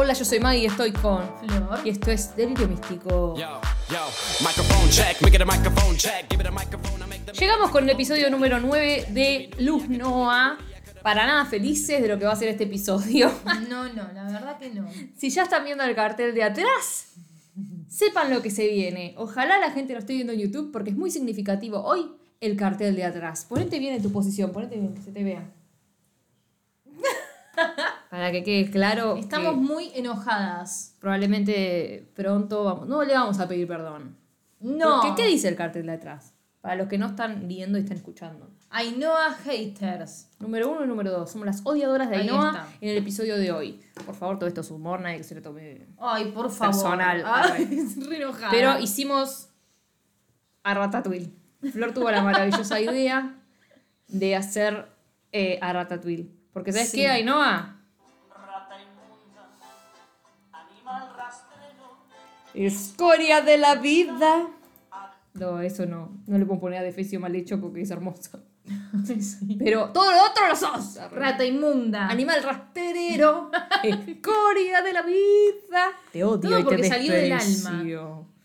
Hola, yo soy Maggie y estoy con Flor. Y esto es Delirio Místico. Llegamos con el episodio número 9 de Luz Noa. Para nada felices de lo que va a ser este episodio. No, no, la verdad que no. si ya están viendo el cartel de atrás, sepan lo que se viene. Ojalá la gente lo esté viendo en YouTube porque es muy significativo hoy el cartel de atrás. Ponete bien en tu posición, ponete bien, que se te vea. Para que quede claro. que Estamos muy enojadas. probablemente pronto vamos. No le vamos a pedir perdón. No. Porque, ¿Qué dice el cartel de atrás? Para los que no están viendo y están escuchando. Ainhoa haters. Número uno y número dos. Somos las odiadoras de Ainhoa en el episodio de hoy. Por favor, todo esto es humor, nadie que se lo tome. Ay, por favor. Personal. Ay, es re enojada. Pero hicimos a Ratatouille. Flor tuvo la maravillosa idea de hacer eh, a Ratatouille. Porque ¿sabes Sí. qué, Ainhoa? Escoria de la vida. No, eso no. No le puedo poner a defecio mal hecho porque es hermoso. Pero todo lo otro lo sos. Rata inmunda. Animal rasterero. Escoria de la vida. Te odio Todo y te porque salió del.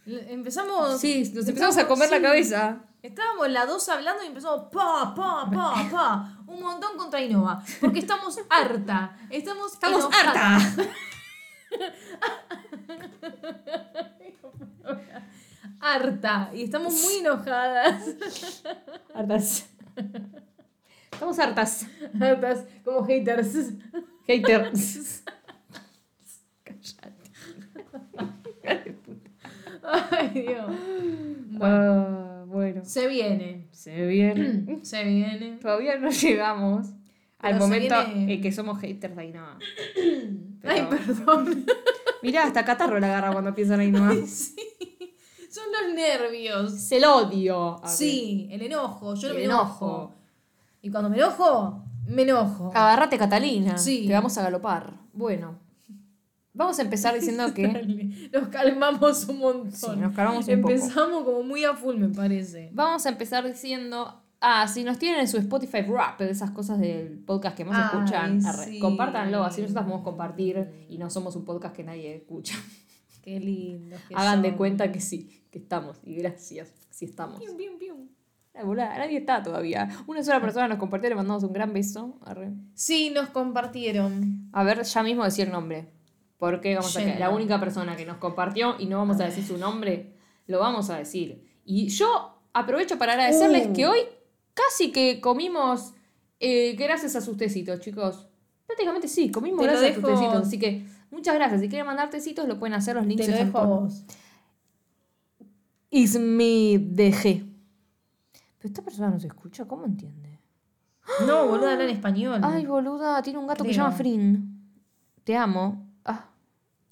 L- Empezamos. Sí, nos empezamos a comer la sí. cabeza. Estábamos las dos hablando y empezamos pa, pa, pa, pa. Un montón contra Ainhoa. Porque estamos harta. Estamos, Estamos enojada. harta. Harta. Y estamos muy enojadas. Hartas. Estamos hartas. Hartas como haters. Haters. Ay, Dios. Ah, bueno. Se viene. Se viene. Se viene. Todavía no llegamos al Pero momento viene- en que somos haters Ainhoa. Ay, perdón. Mirá, hasta catarro la agarra cuando piensan en Ainhoa. Son los nervios. Es el odio. A ver. Sí, el enojo. Yo no El me enojo. enojo. Y cuando me enojo, me enojo. Agarrate, Catalina. Sí. Te vamos a galopar. Bueno. Vamos a empezar diciendo que. Nos calmamos un montón. Sí, nos calmamos un poco. Empezamos como muy a full, me parece. Vamos a empezar diciendo. Ah, si nos tienen en su Spotify Rap, de esas cosas del podcast que más Ay, escuchan, sí. compártanlo, así nosotros podemos compartir y no somos un podcast que nadie escucha. Qué lindo. Hagan de cuenta que sí, que estamos. Y gracias, si estamos. Pium, pium, pium. Ay, boluda, nadie está todavía. Una sola persona nos compartió, le mandamos un gran beso. Arre. Sí, nos compartieron. A ver, ya mismo decir nombre. Porque vamos a Yendo. que la única persona que nos compartió y no vamos a decir su nombre, lo vamos a decir. Y yo aprovecho para agradecerles Uh. que hoy casi que comimos eh, gracias a sus tecitos, chicos. Prácticamente sí, comimos Te gracias a sus tecitos. Así que muchas gracias. Si quieren mandar tecitos, lo pueden hacer. Los links Te lo dejo a vos. Ismi DG. Pero esta persona no se escucha, ¿cómo entiende? No, boludo, habla en español. Ay, boluda, tiene un gato que se llama Frin. Te amo.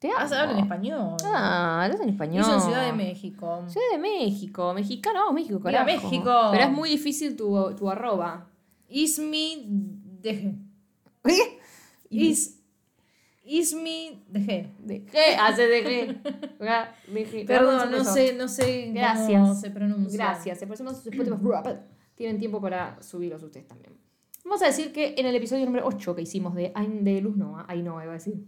Te amo. Ah, se habla en español. Ah, hablas en español. Hizo en Ciudad de México. Ciudad de México. Mexicano, vamos, México, carajo. México. Pero es muy difícil tu, tu arroba. Ismi deje. ¿Qué? Is, Ismi. ¿De qué? Hace de de. Perdón, no sé, no sé cómo Gracias. se pronuncia. Gracias. Spotify Rap. Tienen tiempo para subirlos ustedes también. Vamos a decir que en el episodio número 8 que hicimos de, de Luz Noa, ahí no, iba a decir.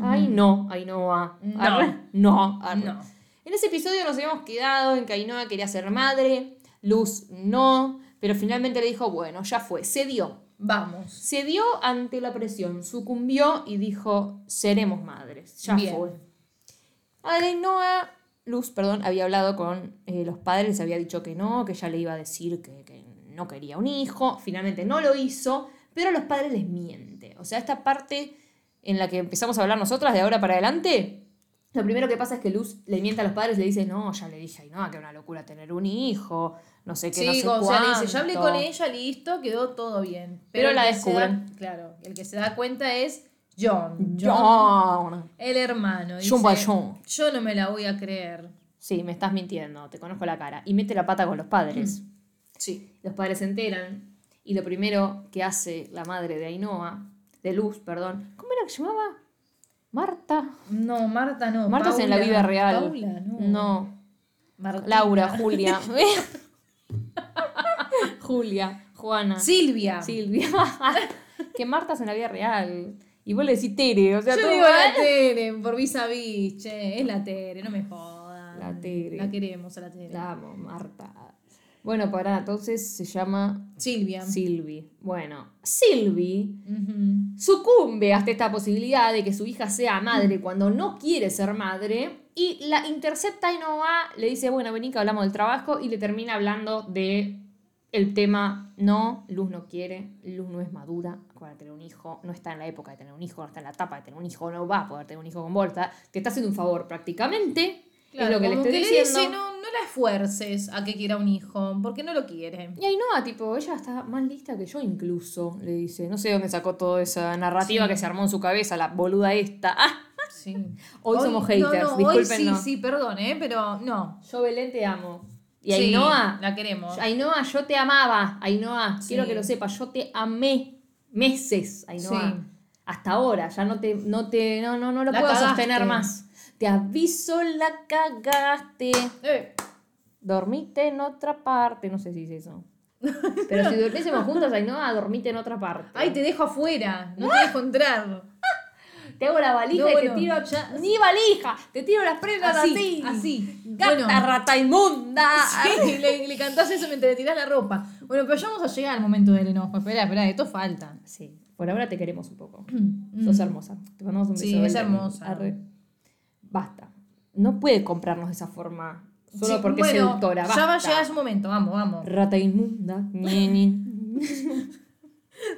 Ay, no, Ainhoa. No. Arre. No, arre. No. En ese episodio nos habíamos quedado en que Ainhoa quería ser madre, Luz no, pero finalmente le dijo, bueno, ya fue, cedió. Vamos. Cedió ante la presión, sucumbió y dijo, seremos madres, ya Bien. fue. Ainhoa, Luz, perdón, había hablado con eh, los padres, les había dicho que no, que ella le iba a decir que, que no quería un hijo, finalmente no lo hizo, pero a los padres les miente. O sea, esta parte en la que empezamos a hablar nosotras de ahora para adelante, lo primero que pasa es que Luz le miente a los padres, le dice, no, ya le dije a Ainhoa que era una locura tener un hijo, no sé qué, no Sí, sé o sea, le dice, ya hablé cuánto". con ella, listo, quedó todo bien. Pero la da- descubren. claro, el que se da cuenta es John. John. El hermano. Dice, John Valjean. Yo no me la voy a creer. Sí, me estás mintiendo, te conozco la cara. Y mete la pata con los padres. Sí. Los padres se enteran y lo primero que hace la madre de Ainhoa, de Luz, perdón, ¿cómo era que se llamaba? Marta. No, Marta no. Marta es en la vida real. Paula, no. Laura, Julia. Julia, Juana. Silvia. Silvia. que Marta es en la vida real. Y vos le decís Tere, o sea, Yo digo la Tere por vis a vis, che, es la Tere, no me jodan. La Tere. La queremos a la Tere. La amo, Marta. Bueno, pará, entonces se llama Silvia. Silvi. Bueno, Silvi sucumbe hasta esta posibilidad de que su hija sea madre cuando no quiere ser madre y la intercepta y no va, le dice, bueno, vení que hablamos del trabajo y le termina hablando de el tema, no, Luz no quiere, Luz no es madura para tener un hijo, no está en la época de tener un hijo, no está en la etapa de tener un hijo, no va a poder tener un hijo con Volta, te está haciendo un favor prácticamente, Claro, es lo que le estoy que diciendo. le dice, no, no la esfuerces a que quiera un hijo, porque no lo quiere. Y Ainhoa, tipo, ella está más lista que yo incluso, le dice. No sé dónde sacó toda esa narrativa Sí. que se armó en su cabeza, la boluda esta. Ah, Sí. Hoy somos haters, no, no, Hoy sí, sí, perdón, ¿eh? Pero no. yo Belén te amo. Y Sí, Ainhoa, la queremos. Ainhoa, yo te amaba. Ainhoa, Sí. quiero que lo sepas, yo te amé meses, Ainhoa. Hasta ahora, ya no te, no te, no, no, no lo La puedo cagaste. sostener más. Te aviso, la cagaste. Eh, Dormite en otra parte. No sé si es eso. Pero si durmiésemos juntos, Ainhoa, dormite en otra parte. ay, te dejo afuera. No te dejo entrar. Te hago la valija No, y bueno, te tiro. ya- Ni valija, te tiro las prendas así. Así, así. Gata Bueno. rata inmunda. Sí, le, le cantás eso mientras le tirás la ropa. Bueno, pero ya vamos a llegar al momento del enojo. Espera, espera, esto falta. Sí, por ahora te queremos un poco. Sos hermosa. Te mandamos un beso. Mm. Sí, es hermosa. Arre. Basta. No puede comprarnos de esa forma. Solo Sí, porque es seductora. Ya va a basta. llegar su momento, vamos, vamos. Rata inmunda.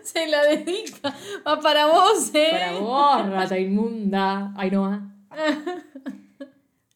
Se la dedica. Va para vos, eh. Para vos, rata inmunda. Ay, no.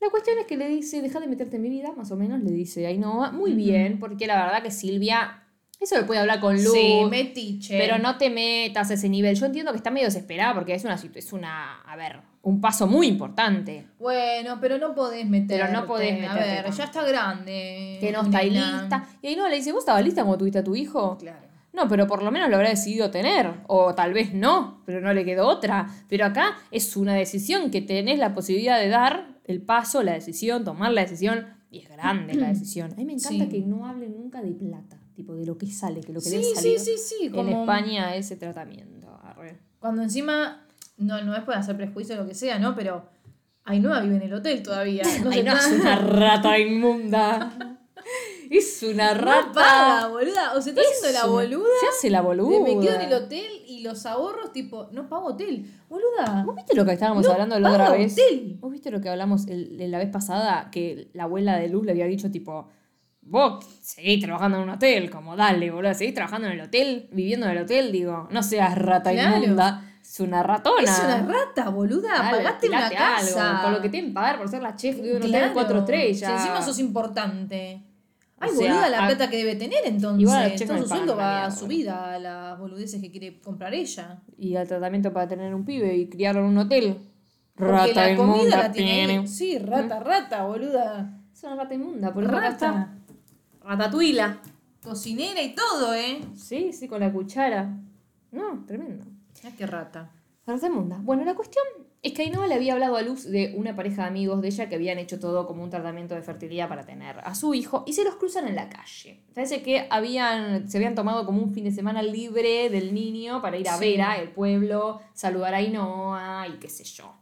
La cuestión es que le dice, deja de meterte en mi vida, más o menos, le dice, ay, no, muy bien, porque la verdad que Silvia, eso lo puede hablar con Luz, Sí, metiche. pero no te metas a ese nivel. Yo entiendo que está medio desesperada porque es una, es una, a ver, un paso muy importante. Bueno, pero no podés meter. Pero no podés A meterte ver, tanto. ya está grande. Que no está ahí lista. Y ahí no le dice, ¿vos estabas lista cuando tuviste a tu hijo? Claro. No, pero por lo menos lo habrá decidido tener. O tal vez no, pero no le quedó otra. Pero acá es una decisión que tenés la posibilidad de dar el paso, la decisión, tomar la decisión. Y es grande la decisión. A mí me encanta Sí. que no hablen nunca de plata. Tipo, de lo que sale, que lo que le Sí, ha sí, sí, sí. en España ese tratamiento. Arre. Cuando encima. No, no es por hacer prejuicio o lo que sea, ¿no? Pero. Ainhoa vive en el hotel todavía. No es una rata inmunda. Es una rata. No paga, boluda. O se está Es haciendo la boluda. Se hace la boluda. me quedo en el hotel y los ahorros, tipo, no pago hotel. Boluda. ¿Vos viste lo que estábamos No hablando la otra vez? hotel. ¿Vos viste lo que hablamos el- el- la vez pasada? Que la abuela de Luz le había dicho, tipo, vos seguís trabajando en un hotel, como dale, boludo, seguís trabajando en el hotel, viviendo en el hotel, digo, no seas rata Claro. inmunda, es una ratona. Es una rata, boluda. Dale, Pagaste una casa. algo, con lo que te deben pagar por ser la chef de un hotel cuatro estrellas. Si encima sos importante. Ay, O sea, boluda, la plata que debe tener entonces. Igual Todo su sueldo va a su vida a las boludeces que quiere comprar ella. Y al tratamiento para tener un pibe y criarlo en un hotel. Porque Rata la comida inmunda, la tiene ahí. Sí, rata, rata, boluda. Es una rata inmunda, por acá Rata. está. Ratatuila. Cocinera y todo, ¿eh? Sí, sí, con la cuchara. No, tremendo. Ah, qué rata. Rata inmunda. Bueno, la cuestión es que Ainhoa le había hablado a Luz de una pareja de amigos de ella que habían hecho todo como un tratamiento de fertilidad para tener a su hijo y se los cruzan en la calle. Parece que habían, se habían tomado como un fin de semana libre del niño para ir a Sí. Vera, el pueblo, saludar a Ainhoa y qué sé yo.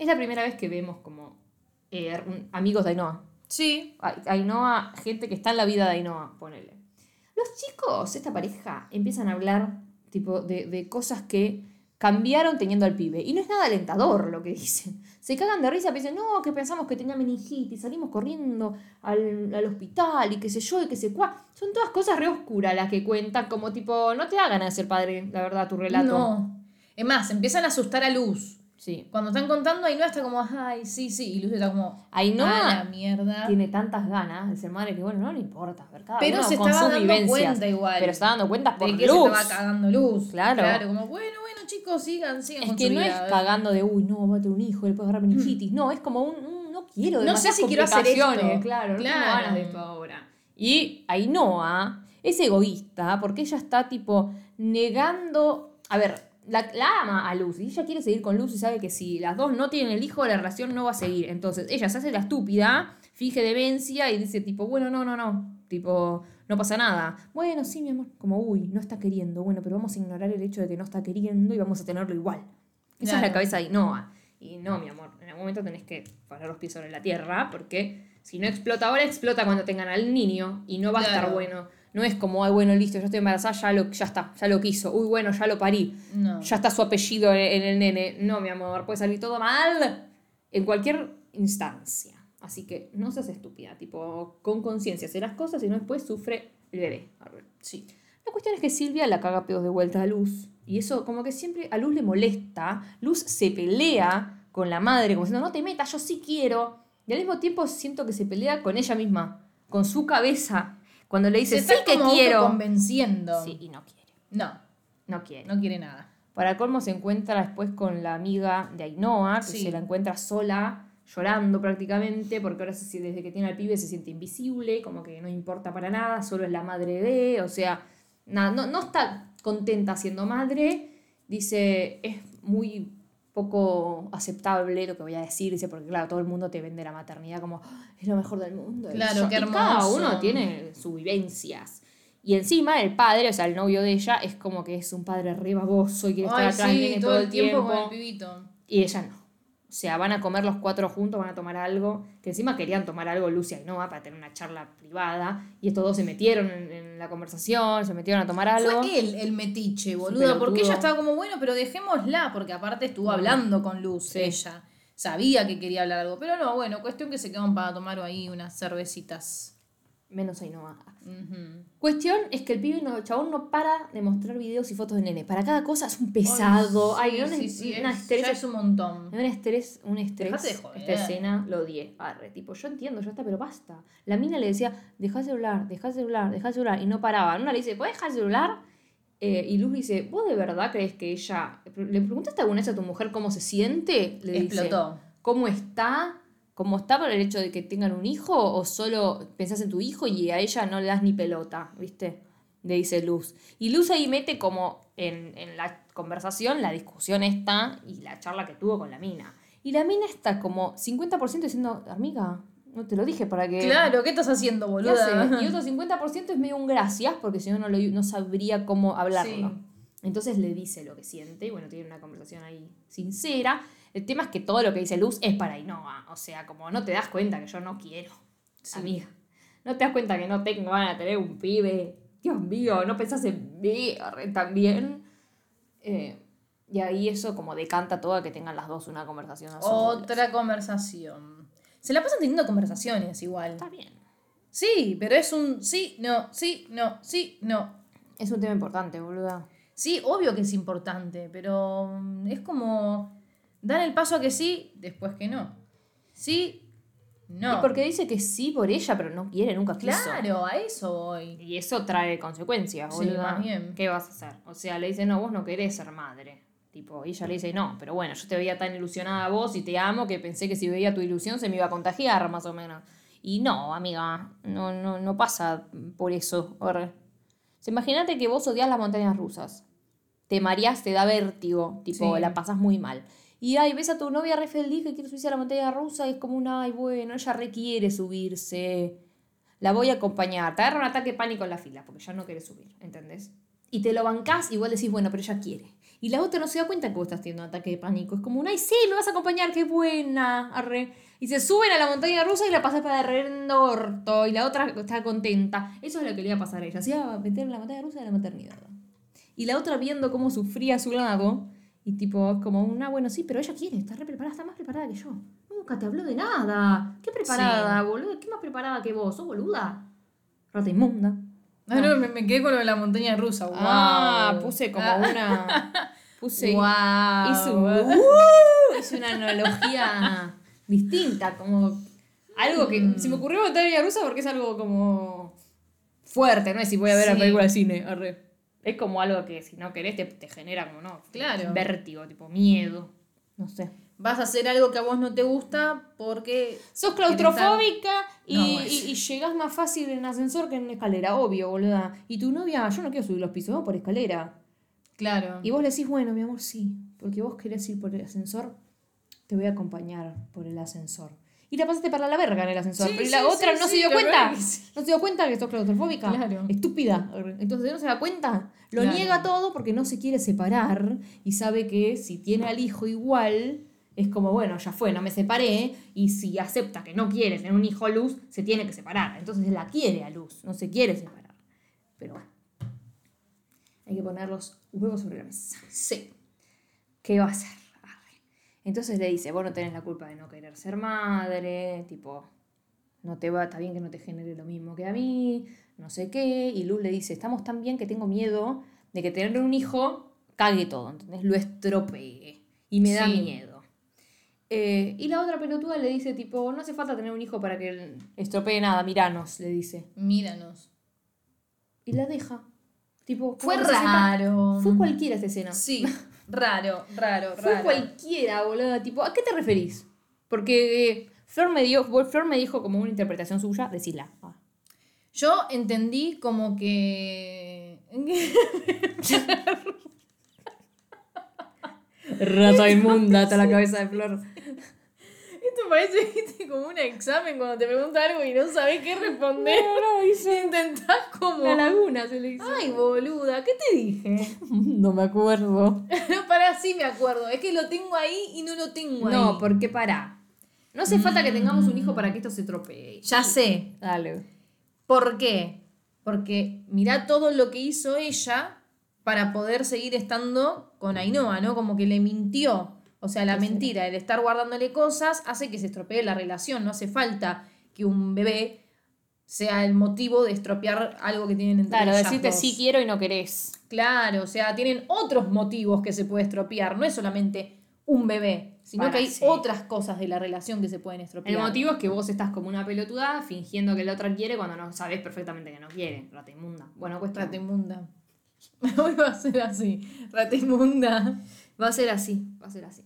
Es la primera vez que vemos como eh, amigos de Ainhoa. Sí. Ainhoa, gente que está en la vida de Ainhoa, ponele. Los chicos, esta pareja, empiezan a hablar tipo de, de cosas que cambiaron teniendo al pibe. Y no es nada alentador lo que dicen. Se cagan de risa, dicen, no, que pensamos que tenía meningitis, salimos corriendo al, al hospital y qué sé yo, y qué sé cuá. Son todas cosas re oscuras las que cuentan, como tipo, no te da ganas de ser padre, la verdad, tu relato. No. Es más, empiezan a asustar a Luz. Sí. Cuando están contando, Ainhoa está como, ay, sí, sí. Y Luz está como, Ainhoa a la mierda. tiene tantas ganas de ser madre que, bueno, no le importa. Ver, cada Pero uno se con estaba sus dando vivencias. cuenta igual. Pero se está dando cuenta por de que luz. se estaba cagando Luz. Claro. Claro, como, bueno, bueno, chicos, sigan, sigan Es con que su no es cagando de, uy, no, va a tener un hijo, le puede agarrar meningitis. No, es como un, un, no quiero No sé si quiero hacer esto. complicaciones, Claro, no tengo Claro. ganas de esto ahora. Y Ainhoa es egoísta porque ella está, tipo, negando... A ver, la, la ama a Luz y ella quiere seguir con Luz y sabe que si las dos no tienen el hijo, la relación no va a seguir. Entonces ella se hace la estúpida, finge demencia y dice, tipo, bueno, no, no, no. Tipo, no pasa nada. Bueno, sí, mi amor. Como, uy, no está queriendo. Bueno, pero vamos a ignorar el hecho de que no está queriendo y vamos a tenerlo igual. Esa es la cabeza de Ainhoa. Y no, mi amor, en algún momento tenés que poner los pies sobre la tierra porque si no explota ahora, explota cuando tengan al niño y no va a estar bueno. No es como, ay, bueno, listo, yo estoy embarazada, ya, lo, ya está, ya lo quiso. Uy, bueno, ya lo parí. No. Ya está su apellido en, en el nene. No, mi amor, puede salir todo mal en cualquier instancia. Así que no seas estúpida, tipo, con conciencia, hace las cosas y no después sufre el bebé. Sí. La cuestión es que Silvia la caga pedos de vuelta a Luz. Y eso como que siempre a Luz le molesta. Luz se pelea con la madre, como diciendo, no te metas, yo sí quiero. Y al mismo tiempo siento que se pelea con ella misma, con su cabeza. Cuando le dice, Se sí que quiero. convenciendo. Sí, y no quiere. No, No quiere. no quiere nada. Para colmo se encuentra después con la amiga de Ainhoa, que Sí. se la encuentra sola, llorando prácticamente, porque ahora se- desde que tiene al pibe se siente invisible, como que no importa para nada, solo es la madre de, o sea, nada, no, no está contenta siendo madre, dice, es muy poco aceptable lo que voy a decir, porque claro, todo el mundo te vende la maternidad como "Ah, es lo mejor del mundo. Claro, y Cada uno tiene sus vivencias. Y encima el padre, o sea, el novio de ella, es como que es un padre re baboso y quiere estar atrás sí, todo el tiempo. con el pibito. y ella no. O sea, van a comer los cuatro juntos, van a tomar algo. Que encima querían tomar algo Lucia y Noah para tener una charla privada. Y estos dos se metieron en, en la conversación, se metieron a tomar algo. Fue él el metiche, pelotudo. porque ella estaba como, bueno, pero dejémosla, porque aparte estuvo hablando con Luz, Sí. ella. Sabía que quería hablar algo, pero no, bueno, cuestión que se quedaron para tomar ahí unas cervecitas. Menos Ainhoa. Ujú. Cuestión es que el pibe, no, el chabón no para de mostrar videos y fotos de nene. Para cada cosa es un pesado. Ay, sí, un, sí, sí, una es- estrés. ya es un montón. Un estrés, un estrés. De joder. Esta escena lo odié. Arre, tipo, yo entiendo, ya está, pero basta. La mina le decía, deja el celular, deja el celular, deja el celular. Y no paraba. Una le dice, ¿puedes dejar el celular? Eh, y Luz dice, ¿vos de verdad crees que ella. ¿Le preguntaste alguna vez a tu mujer cómo se siente? Le dice, Explotó. ¿Cómo está? ¿Cómo está por el hecho de que tengan un hijo? ¿O solo pensás en tu hijo y a ella no le das ni pelota? ¿Viste? Le dice Luz. Y Luz ahí mete como en, en la conversación la discusión esta y la charla que tuvo con la mina. Y la mina está como 50% diciendo, amiga, no te lo dije para que... Claro, ¿qué estás haciendo, ¿Qué boluda? Y otro 50% es medio un gracias porque si no, no, lo- no sabría cómo hablarlo. Sí. Entonces le dice lo que siente y bueno, tiene una conversación ahí sincera. El tema es que todo lo que dice Luz es para Ainhoa. O sea, como no te das cuenta que yo no quiero, Sí. amiga. No te das cuenta que no tengo ganas de tener un pibe. Dios mío, no pensás en mí también. Eh, y ahí eso como decanta todo a que tengan las dos una conversación a. Otra conversación. Se la pasan teniendo conversaciones igual. Está bien. Sí, pero es un sí, no, sí, no, sí, no. Es un tema importante, boluda. Sí, obvio que es importante, pero mm, es como dar el paso a que sí, después que no. Sí, no. Y porque dice que sí por ella, pero no quiere, nunca quiso. Claro, a eso voy. Y eso trae consecuencias, Sí, más bien. ¿Qué vas a hacer? O sea, le dice, no, vos no querés ser madre. Tipo, y ella le dice, no, pero bueno, yo te veía tan ilusionada a vos y te amo que pensé que si veía tu ilusión se me iba a contagiar, más o menos. Y no, amiga, no, no, no pasa por eso. Arre. O sea, Imagínate que vos odias las montañas rusas. Te mareás, te da vértigo, tipo, Sí. la pasas muy mal. Y ay, ves a tu novia re feliz que quiere subirse a la montaña rusa y es como un, ay, bueno, ella requiere subirse. La voy a acompañar. Te agarra un ataque de pánico en la fila porque ya no quiere subir, ¿entendés? Y te lo bancás, igual decís, bueno, pero ella quiere. Y la otra no se da cuenta que vos estás teniendo un ataque de pánico. Es como un, ay, sí, me vas a acompañar, qué buena. Arre. Y se suben a la montaña rusa y la pasás para reverendo orto. Y la otra está contenta. Eso es lo que le iba a pasar a ella. Se iba a meter en la montaña rusa de la maternidad. Y la otra viendo cómo sufría a su lado. Y tipo, es como una, bueno, sí, pero ella quiere, está re preparada, está más preparada que yo. Nunca te habló de nada. ¿Qué preparada, boludo? ¿Qué más preparada que vos? ¿Sos boluda? Rata inmunda. No, no, me, me quedé con lo de la montaña rusa. Wow. Ah, puse como Ah, una. Puse. Wow. Hice, ¡Uh! hice una analogía distinta, como algo que. Mm. Se me ocurrió montaña rusa porque es algo como. fuerte, no es si voy a ver la Sí. película de cine. arre. Es como algo que si no querés te, te genera como, ¿no? Claro. Vértigo, tipo miedo. No sé. Vas a hacer algo que a vos no te gusta porque. Sos claustrofóbica y, No, es- y, y llegás más fácil en ascensor que en escalera, obvio, boluda. Y tu novia, yo no quiero subir los pisos, vamos por escalera. Claro. Y vos le decís, bueno, mi amor, sí, porque vos querés ir por el ascensor, te voy a acompañar por el ascensor. Y la pasaste para la verga en el ascensor. Sí, pero y sí, la otra sí, no se dio cuenta. No se dio cuenta que sos claustrofóbica. Claro. Estúpida. Entonces no se da cuenta. Lo Claro. niega todo porque no se quiere separar y sabe que si tiene al hijo igual, es como, bueno, ya fue, no me separé. Y si acepta que no quiere tener un hijo Luz, se tiene que separar. Entonces la quiere a Luz, no se quiere separar. Pero bueno. Hay que poner los huevos sobre la mesa. Sí. ¿Qué va a hacer? Entonces le dice, vos no tenés la culpa de no querer ser madre, tipo, no te va, está bien que no te genere lo mismo que a mí, no sé qué. Y Luz le dice, estamos tan bien que tengo miedo de que tener un hijo cague todo, ¿entendés? Lo estropee. Y me da Sí. miedo. Eh, y la otra pelotuda le dice, tipo, no hace falta tener un hijo para que estropee nada, miranos, le dice. Míranos. Y la deja. Tipo, Fue sepa- raro. Fue cualquiera esta escena. Sí, raro, raro, Fue raro. cualquiera, boludo. Tipo, ¿a qué te referís? Porque eh, Flor, me dio, Flor me dijo como una interpretación suya, decila. Ah. Yo entendí como que. Rata inmunda hasta la cabeza de Flor. Esto parece ¿viste? como un examen cuando te preguntan algo y no sabes qué responder. no, hice Intentás como. la laguna, se le dice. Ay, boluda, ¿qué te dije? No me acuerdo. Para sí me acuerdo. Es que lo tengo ahí y no lo tengo ahí. No, porque para. No hace falta que tengamos un hijo para que esto se tropee. Ya sé. Dale. ¿Por qué? Porque mirá todo lo que hizo ella para poder seguir estando con Ainhoa, ¿no? Como que le mintió. O sea, la mentira, el estar guardándole cosas, hace que se estropee la relación. No hace falta que un bebé sea el motivo de estropear algo que tienen entre Claro, decirte dos. sí quiero y no querés. Claro, o sea, tienen otros motivos que se puede estropear. No es solamente un bebé, sino Para, que hay sí. otras cosas de la relación que se pueden estropear. El motivo es que vos estás como una pelotuda fingiendo que la otra quiere cuando no sabes perfectamente que no quiere. Rata inmunda. Bueno, cuestión. Rata inmunda. Hoy va a ser así. Rata inmunda. Va a ser así, va a ser así.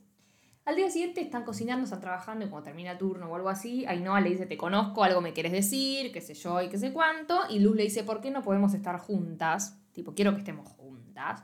Al día siguiente están cocinando, están trabajando y cuando termina el turno o algo así, Ainhoa le dice, te conozco, algo me quieres decir, qué sé yo y qué sé cuánto. Y Luz le dice, ¿por qué no podemos estar juntas? Tipo, quiero que estemos juntas.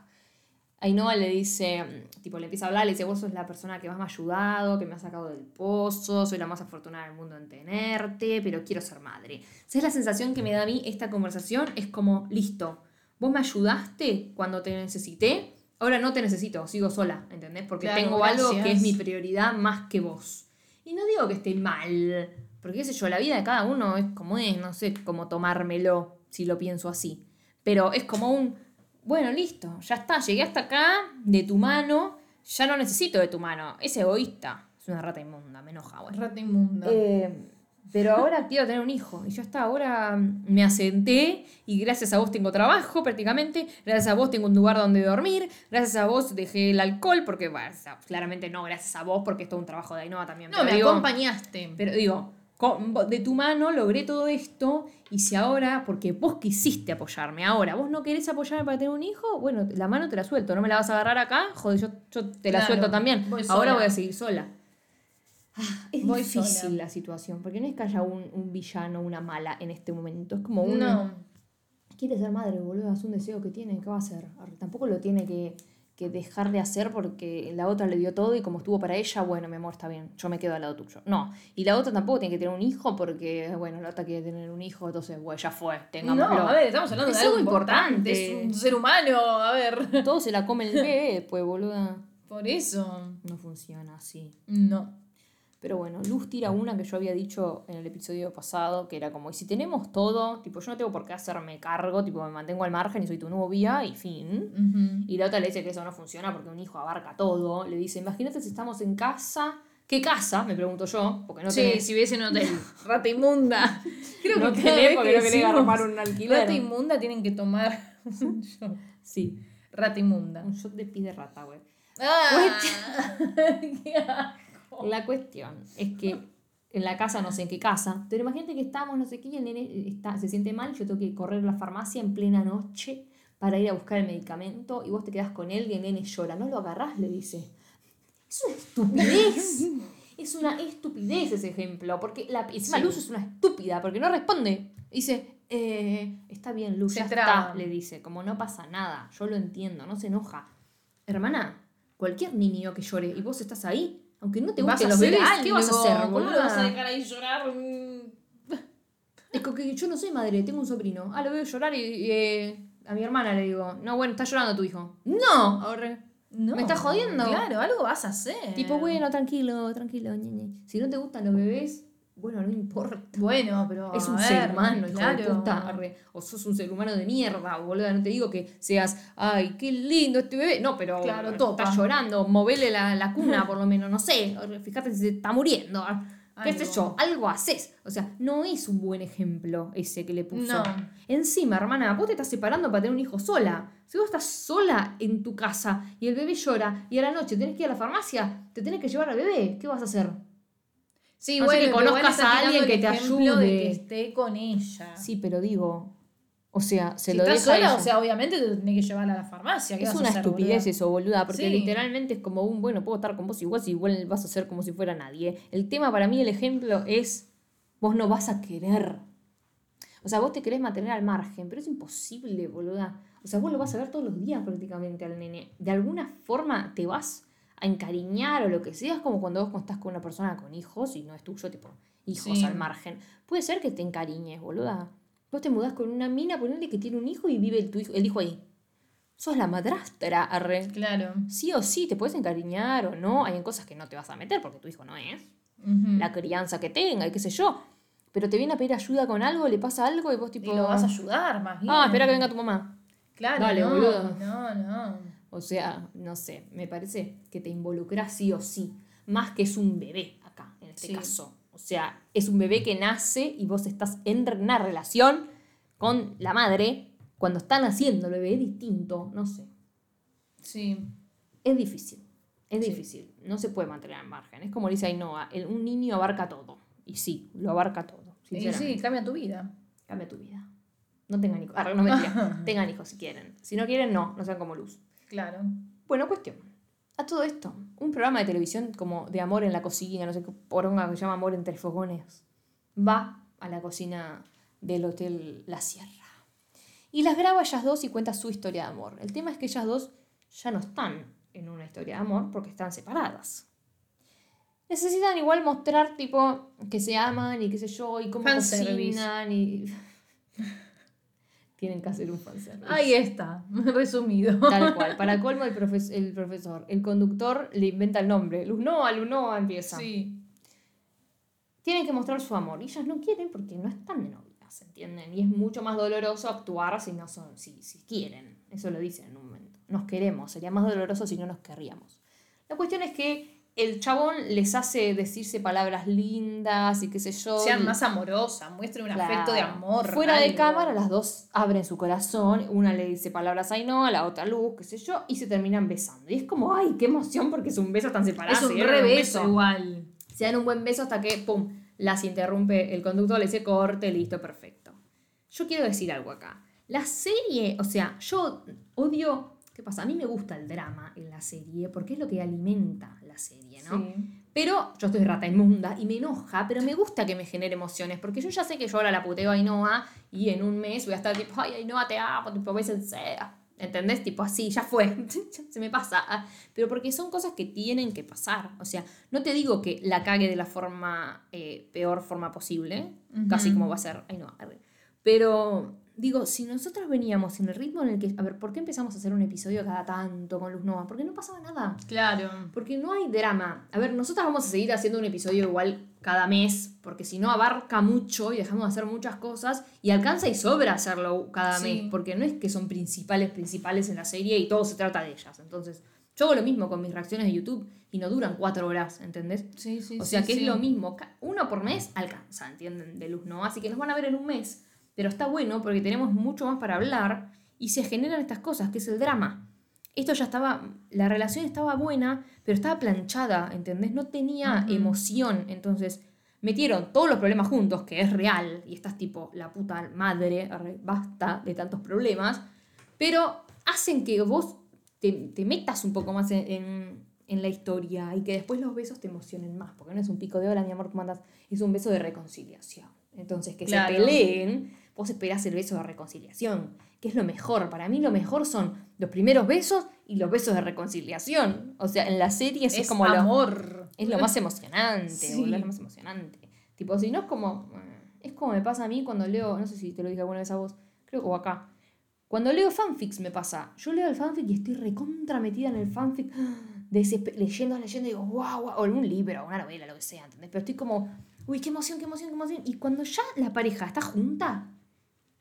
Ainhoa le dice, tipo, le empieza a hablar, le dice, vos sos la persona que más me ha ayudado, que me ha sacado del pozo, soy la más afortunada del mundo en tenerte, pero quiero ser madre. ¿Sabes la sensación que me da a mí esta conversación? Es como, listo, vos me ayudaste cuando te necesité, ahora no te necesito, sigo sola, ¿entendés? Porque Claro, tengo algo que es mi prioridad más que vos. Y no digo que esté mal, porque qué sé yo, la vida de cada uno es como es, no sé cómo tomármelo si lo pienso así. Pero es como un, bueno, listo, ya está, llegué hasta acá, de tu mano, ya no necesito de tu mano. Es egoísta, es una rata inmunda, me enoja, bueno. Rata inmunda. Eh, pero ahora quiero tener un hijo. Y ya está, ahora me asenté y gracias a vos tengo trabajo prácticamente. Gracias a vos tengo un lugar donde dormir. Gracias a vos dejé el alcohol porque, bueno, claramente no, gracias a vos porque esto es un trabajo de Ainhoa también. no, pero me digo, acompañaste. Pero digo, con- de tu mano logré todo esto y si ahora, porque vos quisiste apoyarme, ahora vos no querés apoyarme para tener un hijo, bueno, la mano te la suelto, no me la vas a agarrar acá, joder, yo, yo te la Claro, suelto también. ahora sola. voy a seguir sola. Ah, es Voy difícil sola. la situación, porque no es que haya un, un villano, una mala en este momento, es como un... No. Quiere ser madre, boludo, es un deseo que tiene, ¿qué va a hacer? Tampoco lo tiene que, que dejar de hacer porque la otra le dio todo y como estuvo para ella, bueno, mi amor, está bien, yo me quedo al lado tuyo. No, y la otra tampoco tiene que tener un hijo porque, bueno, la otra quiere tener un hijo, entonces, bueno, ya fue, No, tengámoslo. a ver, estamos hablando Es de algo algo importante. importante. Es un ser humano, a ver. Todo se la come el bebé, pues, boluda. Por eso. No funciona así. No. Pero bueno, Luz tira una que yo había dicho en el episodio pasado, que era como, y si tenemos todo, tipo, yo no tengo por qué hacerme cargo, tipo, me mantengo al margen y soy tu novia y fin. Y la otra le dice que eso no funciona porque un hijo abarca todo. Le dice, imagínate si estamos en casa. ¿Qué casa? Me pregunto yo, porque no sí, tenés- si hubiese un hotel. Rata inmunda. Creo No que cada vez porque que no querés armar un alquiler. Rata inmunda tienen que tomar un shot. Sí, Rata inmunda. un shot de pide rata, güey. Ah. La cuestión es que en la casa, no sé en qué casa, pero imagínate que estamos, no sé qué, y el nene está, se siente mal, yo tengo que correr a la farmacia en plena noche para ir a buscar el medicamento y vos te quedás con él y el nene llora. No lo agarrás, le dice. Es una estupidez. es una estupidez ese ejemplo, porque la, encima Sí. Luz es una estúpida, porque no responde. Dice, eh, está bien, Luz, Se ya está, le dice, como no pasa nada, yo lo entiendo, no se enoja. Hermana, cualquier niño que llore y vos estás ahí, Aunque no te gusten los bebés. ¿qué vas a hacer? ¿Cómo lo vas a dejar ahí llorar? Es que yo no soy madre, tengo un sobrino. Ah, lo veo llorar y, y, eh, a mi hermana le digo, no, bueno, está llorando tu hijo. No, ahora. No, ¿Me estás jodiendo? Claro, algo vas a hacer. Tipo, bueno, tranquilo, tranquilo, ñe, ñe. Si no te gustan los bebés, bueno, no importa. Bueno, pero. Es a un ver, ser humano, hijo claro. de puta. arre. O sos un ser humano de mierda, boluda. No te digo que seas, ay, qué lindo este bebé. No, pero Claro, está topa. llorando, movele la, la cuna por lo menos, no sé. Fíjate si se está muriendo. ar- ¿Qué sé yo? Algo haces. O sea, no es un buen ejemplo ese que le puso. No. Encima, hermana, vos te estás separando para tener un hijo sola. Si vos estás sola en tu casa y el bebé llora y a la noche tenés que ir a la farmacia, te tenés que llevar al bebé, ¿qué vas a hacer? Sí, No sé, bueno, que conozcas a alguien que te ejemplo de ayude. que esté con ella. Sí, pero digo, o sea, se si lo estás deja sola, ella. o sea, obviamente te tenés que llevar a la farmacia. ¿qué es una hacer, estupidez boluda? eso, boluda, porque Sí. literalmente es como un, bueno, puedo estar con vos igual, si igual vas a ser como si fuera nadie. El tema para mí, el ejemplo es, vos no vas a querer. O sea, vos te querés mantener al margen, pero es imposible, boluda. O sea, vos lo vas a ver todos los días prácticamente al nene. De alguna forma te vas a encariñar o lo que sea. Es como cuando vos estás con una persona con hijos y no es tuyo, tipo, hijos Sí. al margen. Puede ser que te encariñes, boluda. Vos te mudás con una mina, ponele que tiene un hijo y vive el, tu hijo, el hijo ahí. Sos la madrastra, arre. Claro. Sí o sí, te puedes encariñar o no. Hay en cosas que no te vas a meter porque tu hijo no es. La crianza que tenga y qué sé yo. Pero te viene a pedir ayuda con algo, le pasa algo y vos tipo... Y lo vas a ayudar, más bien. Ah, espera que venga tu mamá. Claro, Dale, no, boludo. No, no. O sea, no sé, me parece que te involucras sí o sí. Más que es un bebé acá, en este Sí. caso. O sea, es un bebé que nace y vos estás en una relación con la madre cuando están haciendo el bebé es distinto, no sé. Sí. Es difícil, es Sí. difícil. No se puede mantener al margen. Es como dice Ainhoa, el- un niño abarca todo. Y sí, lo abarca todo. Y sí, cambia tu vida. Cambia tu vida. No tengan hijos. Ah, no mentira. tengan hijos si quieren. Si no quieren, no. No sean como Luz. Claro. Bueno, cuestión. A todo esto, un programa de televisión como de amor en la cocina, no sé qué poronga que se llama Amor entre fogones, va a la cocina del Hotel La Sierra. Y las graba ellas dos y cuenta su historia de amor. El tema es que ellas dos ya no están en una historia de amor porque están separadas. Necesitan igual mostrar, tipo, que se aman y qué sé yo, y cómo cocinan y... Tienen que hacer un fanservice. Ahí está, resumido. Tal cual. Para colmo, el, profes- el profesor, el conductor le inventa el nombre. Lunoa, Lunoa empieza. Sí. Tienen que mostrar su amor. Y ellas no quieren porque no están de novias, ¿entienden? Y es mucho más doloroso actuar si no son, si, si quieren. Eso lo dicen en un momento. Nos queremos. Sería más doloroso si no nos querríamos. La cuestión es que el chabón les hace decirse palabras lindas y qué sé yo. Sean más amorosas, muestren un Claro. afecto de amor. Fuera de cámara, las dos abren su corazón. Una le dice palabras a Ainhoa, la otra a Luz, qué sé yo, y se terminan besando. Y es como, ay, qué emoción porque es un beso tan separado. Es un re beso igual. Se dan un buen beso hasta que, pum, las interrumpe el conductor, le dice corte, listo, perfecto. Yo quiero decir algo acá. La serie, o sea, yo odio. ¿Qué pasa? A mí me gusta el drama en la serie porque es lo que alimenta la serie, ¿no? Sí. Pero yo estoy rata inmunda y me enoja, pero me gusta que me genere emociones, porque yo ya sé que yo ahora la puteo a Ainhoa y en un mes voy a estar tipo, ay, Ainhoa, te amo, tipo, bésense. ¿Entendés? Tipo así, ya fue, se me pasa. Pero porque son cosas que tienen que pasar. O sea, no te digo que la cague de la forma, eh, peor forma posible, casi como va a ser Ainhoa. Pero digo, si nosotros veníamos en el ritmo en el que, a ver, ¿por qué empezamos a hacer un episodio cada tanto con Luz Nova? Porque no pasaba nada. Claro. Porque no hay drama. A ver, nosotras vamos a seguir haciendo un episodio igual cada mes, porque si no abarca mucho y dejamos de hacer muchas cosas y alcanza y sobra hacerlo cada Sí. mes, porque no es que son principales, principales en la serie y todo se trata de ellas. Entonces, yo hago lo mismo con mis reacciones de YouTube y no duran cuatro horas, ¿entendés? Sí, sí, o sea sí, que sí. es lo mismo. Uno por mes alcanza, ¿entienden? De luz, ¿no? Así que nos van a ver en un mes. Pero está bueno porque tenemos mucho más para hablar y se generan estas cosas, que es el drama. Esto ya estaba, la relación estaba buena, pero estaba planchada, ¿entendés? No tenía emoción. Entonces, metieron todos los problemas juntos, que es real, y estás tipo, la puta madre, basta de tantos problemas, pero hacen que vos te, te metas un poco más en, en- en la historia y que después los besos te emocionen más, porque no es un pico de hola, mi amor, ¿cómo andas? Es un beso de reconciliación. Entonces, que Claro. se peleen, vos esperás el beso de reconciliación, que es lo mejor. Para mí lo mejor son los primeros besos y los besos de reconciliación. O sea, en las series es, Es como lo- amor. Es lo más emocionante, Sí. boludo, es lo más emocionante. Tipo, si no es como. Es como me pasa a mí cuando leo. No sé si te lo dije alguna vez a vos. Creo que o acá. Cuando leo fanfics me pasa. Yo leo el fanfic y estoy recontra metida en el fanfic. leyendo, leyendo y digo, wow, wow. O un libro, o una novela, lo que sea, ¿entendés? Pero estoy como, uy, qué emoción, qué emoción, qué emoción. Y cuando ya la pareja está junta.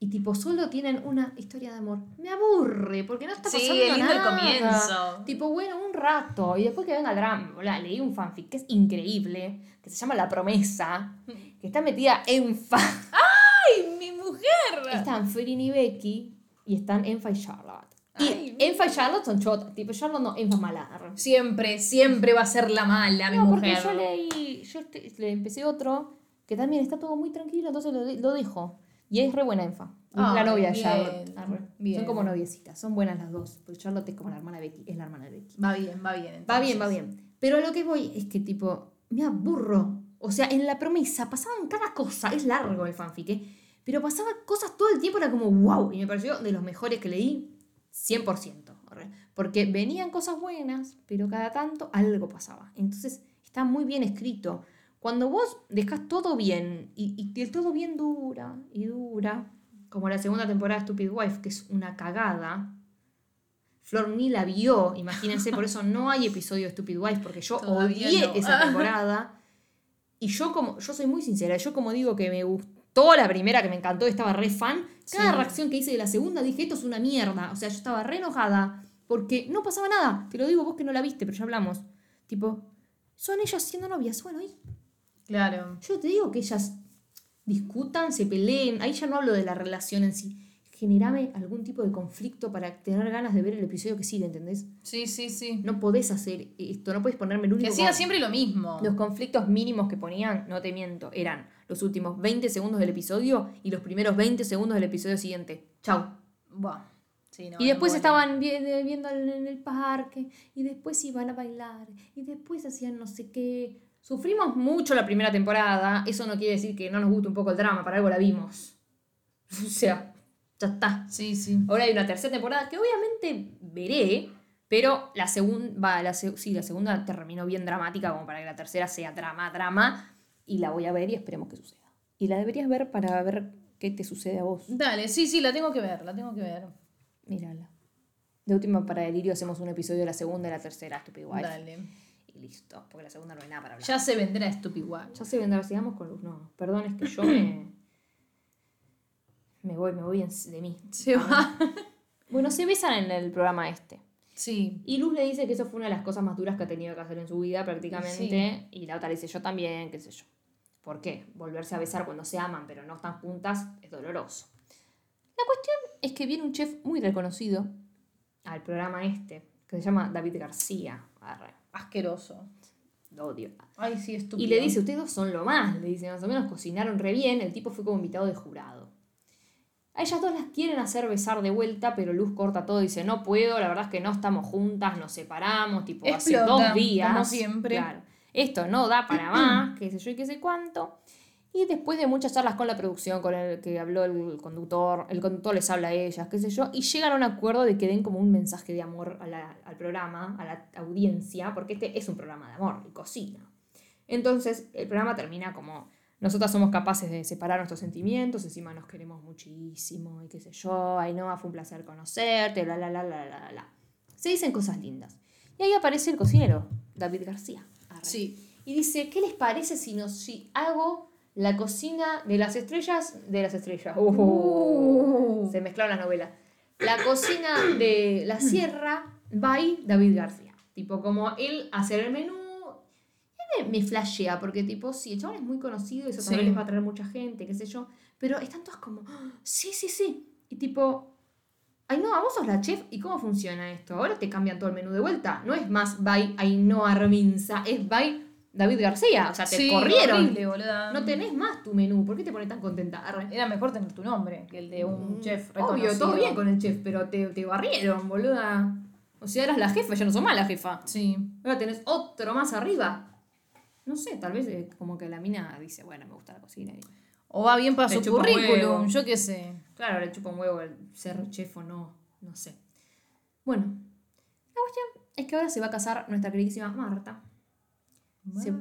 Y tipo, solo tienen una historia de amor. Me aburre, porque no está Sí, pasando es lindo el nada. comienzo. Tipo, bueno, un rato. Y después que venga el drama. leí un fanfic que es increíble, que se llama La Promesa, que está metida en fa. ¡Ay, mi mujer! Están Ferin y Becky y están Enfa y Charlotte. Y Ay, Enfa y Charlotte son chotas. Tipo, Charlotte no, Enfa mala. Siempre, siempre va a ser la mala, mi No, porque mujer. yo leí, yo le empecé otro que también está todo muy tranquilo, entonces lo, lo dejo. Y es re buena Enfa. Es la Ay, novia de Charlotte. Arre. bien. Son como noviecitas, son buenas las dos. Porque Charlotte es como la hermana de Becky, es la hermana de Becky. Va bien, va bien. Va bien, va entonces. bien. Pero a lo que voy es que, tipo, me aburro. O sea, en la promesa pasaban cada cosa. Es largo el fanfic, ¿eh? Pero pasaban cosas todo el tiempo, era como wow. Y me pareció de los mejores que leí, 100%. arre. Porque venían cosas buenas, pero cada tanto algo pasaba. Entonces, está muy bien escrito. Cuando vos dejas todo bien, y, el todo bien dura y dura, como la segunda temporada de Stupid Wife, que es una cagada, Flor ni la vio, imagínense, por eso no hay episodio de Stupid Wife, porque yo Todavía odié no. esa temporada. Y yo como, yo soy muy sincera, yo como digo que me gustó la primera, que me encantó, estaba re fan, cada Sí. reacción que hice de la segunda dije, esto es una mierda. O sea, yo estaba re enojada, porque no pasaba nada. Te lo digo vos que no la viste, pero ya hablamos. Tipo, son ellas siendo novias, bueno, y Claro. yo te digo que ellas discutan, se peleen, ahí ya no hablo de la relación en sí. Generame algún tipo de conflicto para tener ganas de ver el episodio que sigue, ¿entendés? Sí, sí, sí. No podés hacer esto, no podés ponerme el único. Que siga siempre lo mismo. Los conflictos mínimos que ponían, no te miento, eran los últimos 20 segundos del episodio y los primeros 20 segundos del episodio siguiente. Chau. Buah. Sí, no, y después no, estaban eh, viendo en en el parque y después iban a bailar y después hacían no sé qué. Sufrimos mucho la primera temporada, eso no quiere decir que no nos guste un poco el drama, para algo la vimos. O sea, ya está. Sí, sí. Ahora hay una tercera temporada que obviamente veré, pero la segunda, la se- sí, la segunda terminó bien dramática como para que la tercera sea drama, drama, y la voy a ver y esperemos que suceda. Y la deberías ver para ver qué te sucede a vos. Dale, sí, sí, la tengo que ver, la tengo que ver. Mírala. De última, para Delirio hacemos un episodio de la segunda y la tercera, Stupid Wife. Dale. Y listo, porque la segunda no hay nada para hablar. Ya se vendrá Stupid. Ya se vendrá, sigamos con Luz. No, perdón, es que yo me. Me voy, me voy de mí. Se va. Bueno, se besan en el programa este. Sí. Y Luz le dice que eso fue una de las cosas más duras que ha tenido que hacer en su vida prácticamente. Sí. Y la otra le dice, yo también, qué sé yo. ¿Por qué? Volverse a besar cuando se aman pero no están juntas es doloroso. La cuestión es que viene un chef muy reconocido al programa este, que se llama David García. Arre, Asqueroso. lo odio. Ay, sí, estúpido. Y le dice, ustedes dos son lo más. Le dice, más o menos cocinaron re bien. El tipo fue como invitado de jurado. A ellas dos las quieren hacer besar de vuelta, pero Luz corta todo y dice, no puedo, la verdad es que no estamos juntas, nos separamos, tipo, hace dos días. como siempre. Claro. Esto no da para más, qué sé yo y qué sé cuánto. Y después de muchas charlas con la producción, con el que habló el conductor, el conductor les habla a ellas, qué sé yo, y llegan a un acuerdo de que den como un mensaje de amor a la- al programa, a la audiencia, porque este es un programa de amor y cocina. Entonces, el programa termina como nosotras somos capaces de separar nuestros sentimientos, encima nos queremos muchísimo y qué sé yo, Ainhoa fue un placer conocerte, la la la la la la, la. Se dicen cosas lindas. Y ahí aparece el cocinero, David García. Arre. Sí. Y dice, ¿qué les parece si, nos, si hago la cocina de las estrellas de las estrellas? Uh, se mezclaron las novelas. La cocina de la sierra by David García. Tipo, como él hacer el menú. Y me, me flashea, porque tipo, sí, el chabón es muy conocido y eso también Sí. les va a traer mucha gente, qué sé yo. Pero están todas como, "Ah, sí, sí, sí. Y tipo, Ainhoa, vos sos la chef, ¿y cómo funciona esto? Ahora te cambian todo el menú de vuelta. No es más by Ainhoa Rominza, es by David García. O sea, te Sí, corrieron. horrible, boluda. No tenés más tu menú. ¿Por qué te pones tan contenta? Arre. Era mejor tener tu nombre que el de un chef Mm, Obvio, reconocido. todo bien con el chef, pero te, te barrieron, boluda. O sea, eras la jefa, ya no sos más la jefa. Sí. Ahora tenés otro más arriba. No sé, tal vez eh, como que la mina dice, bueno, me gusta la cocina. y- O va bien para Le su currículum, yo qué sé. Claro, le chupa un huevo el ser chef o no, no sé. Bueno, la cuestión es que ahora se va a casar nuestra queridísima Marta Se-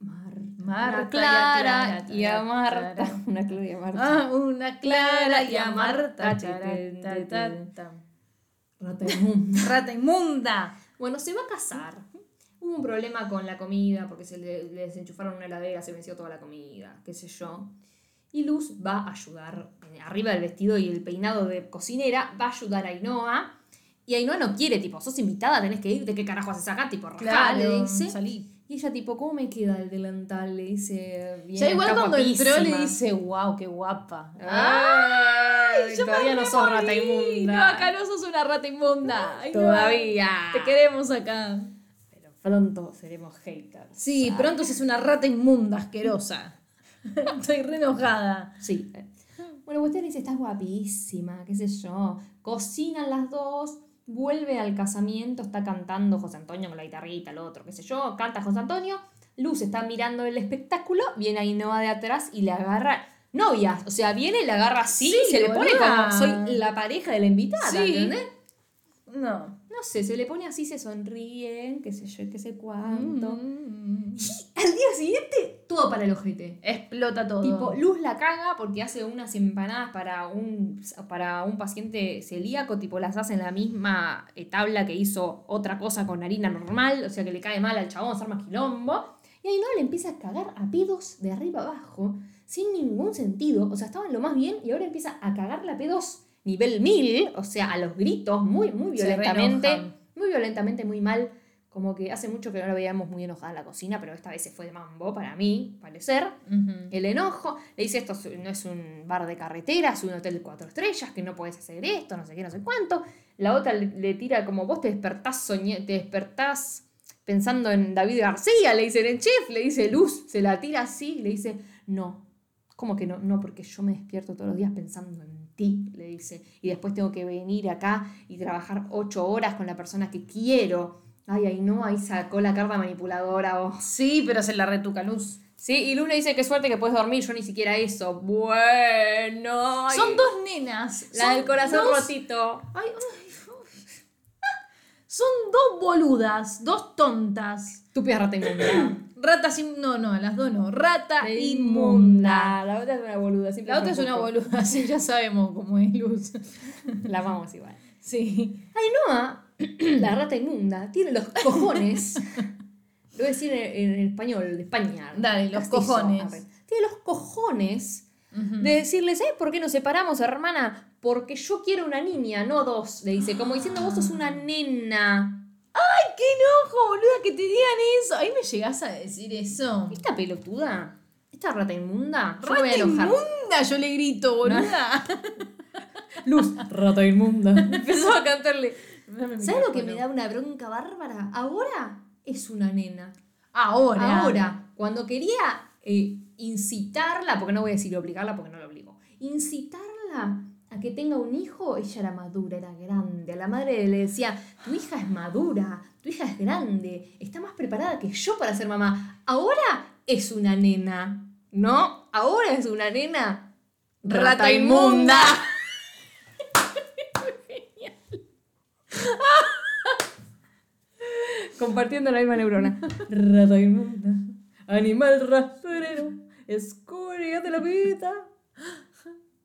Marta. Marta Una Clara y a. Marta. Una Clara y a Marta. Ah, una Clara y a Marta. Ah. Rata inmunda. Rata inmunda. Bueno, se va a casar. Hubo un problema con la comida porque se le, le desenchufaron una heladera, se venció toda la comida, qué sé yo. Y Luz va a ayudar, eh, arriba del vestido y el peinado de cocinera, va a ayudar a Ainhoa. Y Ainhoa no quiere, tipo, sos invitada, tenés que irte, ¿qué carajo haces acá? Tipo, rajá, le Claro, dice. salí. Y ella, tipo, ¿cómo me queda el delantal? Le dice, bien, Ya igual está cuando entró le dice, wow, qué guapa. ¡Ay! yo todavía no sos rata inmunda. No, acá no sos una rata inmunda. Ay, no. Todavía. Te queremos acá. Pero pronto seremos haters. Sí, pronto es una rata inmunda, asquerosa. Estoy re enojada. Sí. Bueno, usted dice, estás guapísima, qué sé yo. Cocinan las dos, vuelve al casamiento, está cantando José Antonio con la guitarrita, el otro, qué sé yo. Canta José Antonio, Luz está mirando el espectáculo, viene Ainhoa de atrás y le agarra... Novias, o sea, viene y le agarra así, Sí, se le pone como soy la pareja de la invitada, Sí. ¿entendés? No. Sé, se le pone así, se sonríen, qué sé yo, qué sé cuánto. Mm. Al día siguiente, todo para el ojete. Explota todo. Tipo, Luz la caga porque hace unas empanadas para un, para un paciente celíaco, tipo las hace en la misma tabla que hizo otra cosa con harina normal, o sea que le cae mal al chabón, se arma quilombo. Y ahí no le empieza a cagar a pedos de arriba abajo, sin ningún sentido. O sea, estaban lo más bien y ahora empieza a cagarla a pedos nivel 1000, o sea, a los gritos, muy, muy violentamente. Muy violentamente, muy mal. Como que hace mucho que no la veíamos muy enojada en la cocina, pero esta vez se fue de mambo, para mí, parecer Ujú. el enojo, le dice esto es- no es un bar de carretera, es un hotel de cuatro estrellas, que no puedes hacer esto, no sé qué, no sé cuánto. La otra le, le tira como vos te despertás soñé- te despertás pensando en David García, le dice en el chef, le dice Luz, se la tira así, le dice, no, ¿cómo que no? No, porque yo me despierto todos los días pensando en ti, le dice, y después tengo que venir acá y trabajar ocho horas con la persona que quiero. Ay, ahí no, ahí sacó la carta manipuladora vos. Sí, pero se la retuca luz. Sí, y Luz le dice qué suerte que puedes dormir, yo ni siquiera eso. Bueno. ay. Son dos nenas. La son del corazón dos- rotito. Ay, ay, ay. Son dos boludas, dos tontas. Estúpida rata inmunda. Ratas in... No, no, las dos no. Rata inmunda. inmunda. La otra es una boluda. La otra es una boluda, sí, ya sabemos cómo es Luz. La amamos igual. Sí. Ainhoa, la rata inmunda, tiene los cojones. Lo voy a decir en, en español, de España. Dale, los castizo, cojones. Tiene los cojones de decirle, ¿sabes por qué nos separamos, hermana? Porque yo quiero una niña, no dos. Le dice, como diciendo, vos sos una nena. ¡Ay, qué enojo, boluda, que te digan eso! Ahí me llegás a decir eso. ¿Esta pelotuda? ¿Esta rata inmunda? Yo me voy a ¡Rata enojar. inmunda! Yo le grito, boluda. Luz, rata inmunda. Empezó a cantarle. ¿Sabes lo que me da una bronca bárbara? Ahora es una nena. Ahora. Ahora, cuando quería eh, incitarla, porque no voy a decir obligarla porque no la obligo, incitarla a que tenga un hijo, ella era madura, era grande. A la madre le decía, tu hija es madura, tu hija es grande, está más preparada que yo para ser mamá. Ahora es una nena, ¿no? Ahora es una nena. Rata inmunda. Compartiendo la misma neurona. Rata inmunda, animal rastrero, escoria de la vida.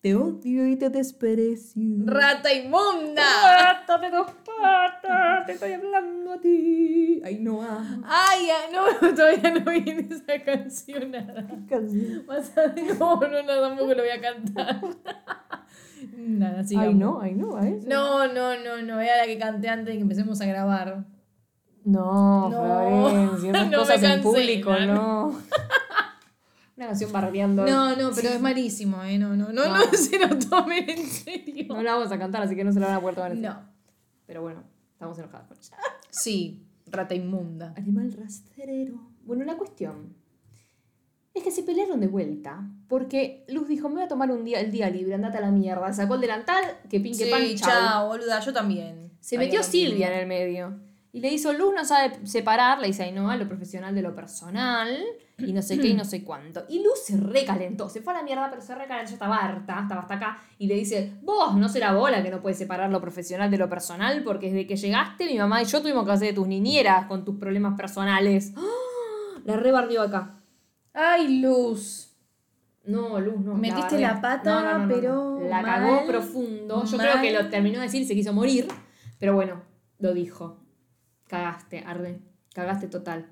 Te odio y te desprecio. ¡Rata inmunda! Rata de dos patas, te estoy hablando a ti. Ay, no, ah. Ay, ah, no, todavía no viene esa canción. nada. Más adelante- No, no, no, tampoco lo voy a cantar. Nada, sigamos. Ay, no, ay, no, ¿eh? No, no, no, no, era la que canté antes de que empecemos a grabar. No, No, Florencia, esas no me cosas en público, no. Una canción bardeando. No, no, pero es malísimo, ¿eh? No, no, no, no, No. se lo tomen en serio. No la vamos a cantar, así que no se la van a poder tomar en serio. No. Pero bueno, estamos enojadas con ella. Sí, rata inmunda. Animal rastrero. Bueno, la cuestión es que se pelearon de vuelta. Porque Luz dijo, me voy a tomar un día, el día libre, andate a la mierda. Sacó el delantal, que pin, que pan, Sí, chau. chao, boluda, yo también. Se metió. Silvia en el medio. Y le hizo, Luz no sabe separar, le dice, ay no, lo profesional de lo personal. Y no sé qué y no sé cuánto. Y Luz se recalentó. Se fue a la mierda, pero se recalentó. Ya estaba harta, estaba hasta acá. Y le dice, vos no será bola que no puedes separar lo profesional de lo personal. Porque desde que llegaste, mi mamá y yo tuvimos que hacer de tus niñeras con tus problemas personales. ¡Ah! La rebardió acá. Ay, Luz. No, Luz, no. Metiste la pata, pero La mal, cagó profundo. Yo mal. creo que lo terminó de decir y se quiso morir. Pero bueno, lo dijo. Cagaste, Arde. Cagaste total.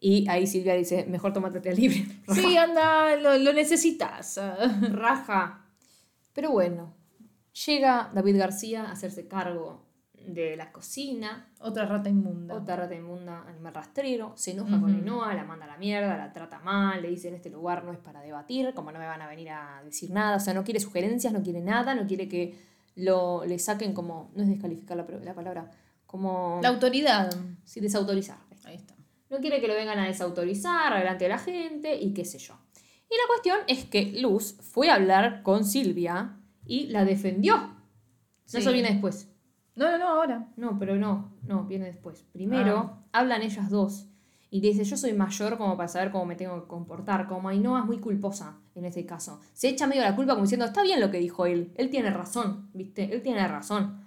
Y ahí Silvia dice, mejor tómate té libre. Sí, anda, lo, lo necesitas. Raja. Pero bueno, llega David García a hacerse cargo de la cocina. Otra rata inmunda. Otra rata inmunda, animal rastrero, se enoja con Ainhoa, la manda a la mierda, la trata mal, le dice en este lugar no es para debatir, como no me van a venir a decir nada, o sea, no quiere sugerencias, no quiere nada, no quiere que lo, le saquen como, no es descalificar la, la palabra, como... La autoridad. sí, desautorizar. Ahí está. No quiere que lo vengan a desautorizar delante de la gente y qué sé yo. Y la cuestión es que Luz fue a hablar con Silvia y la defendió. No. Eso viene después. No, no, no, ahora. No, pero no, no, viene después. Primero, hablan ellas dos y dice, yo soy mayor como para saber cómo me tengo que comportar. Como Ainhoa es muy culposa en este caso. Se echa medio la culpa como diciendo, está bien lo que dijo él, él tiene razón, ¿viste? Él tiene razón.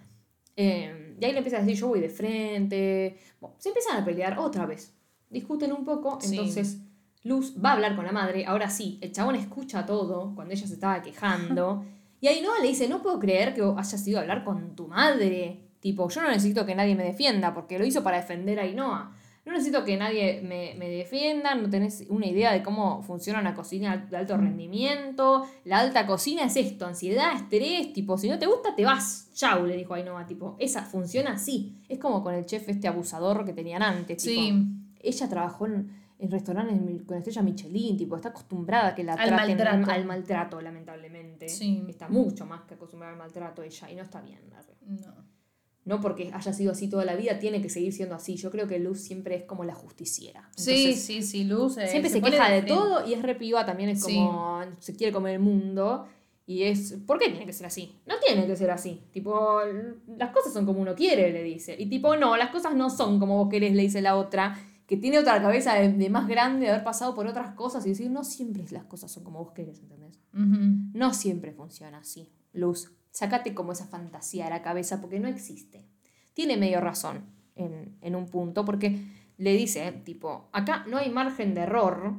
Eh, y ahí le empieza a decir, yo voy de frente. Bueno, se empiezan a pelear otra vez. Discuten un poco, Sí. entonces Luz va a hablar con la madre. Ahora sí, el chabón escucha todo cuando ella se estaba quejando. Y Ainhoa le dice, no puedo creer que hayas ido a hablar con tu madre. Tipo, yo no necesito que nadie me defienda, porque lo hizo para defender a Ainhoa. No necesito que nadie me, me defienda, no tenés una idea de cómo funciona una cocina de alto rendimiento. La alta cocina es esto, ansiedad, estrés, tipo, si no te gusta, te vas. Chau, le dijo Ainhoa, tipo, esa funciona así. Es como con el chef este abusador que tenían antes. tipo, Sí. ella trabajó en, en restaurantes con estrella Michelin, tipo, está acostumbrada a que la Al traten maltrato. al maltrato, lamentablemente. Sí. Está mucho más que acostumbrada al maltrato ella, y no está bien. No. No porque haya sido así toda la vida, tiene que seguir siendo así. Yo creo que Luz siempre es como la justiciera. Sí, Entonces, sí, sí, Luz. eh, Siempre se, queja de todo y es repiva también, es Sí. como se quiere comer el mundo. Y es, ¿por qué tiene que ser así? No tiene que ser así. Tipo, las cosas son como uno quiere, le dice. Y tipo, no, las cosas no son como vos querés, le dice la otra, que tiene otra cabeza de, de más grande, de haber pasado por otras cosas y decir, no siempre las cosas son como vos querés, ¿entendés? No siempre funciona así. Luz, sacate como esa fantasía de la cabeza porque no existe. Tiene medio razón en, en un punto porque le dice, tipo, acá no hay margen de error.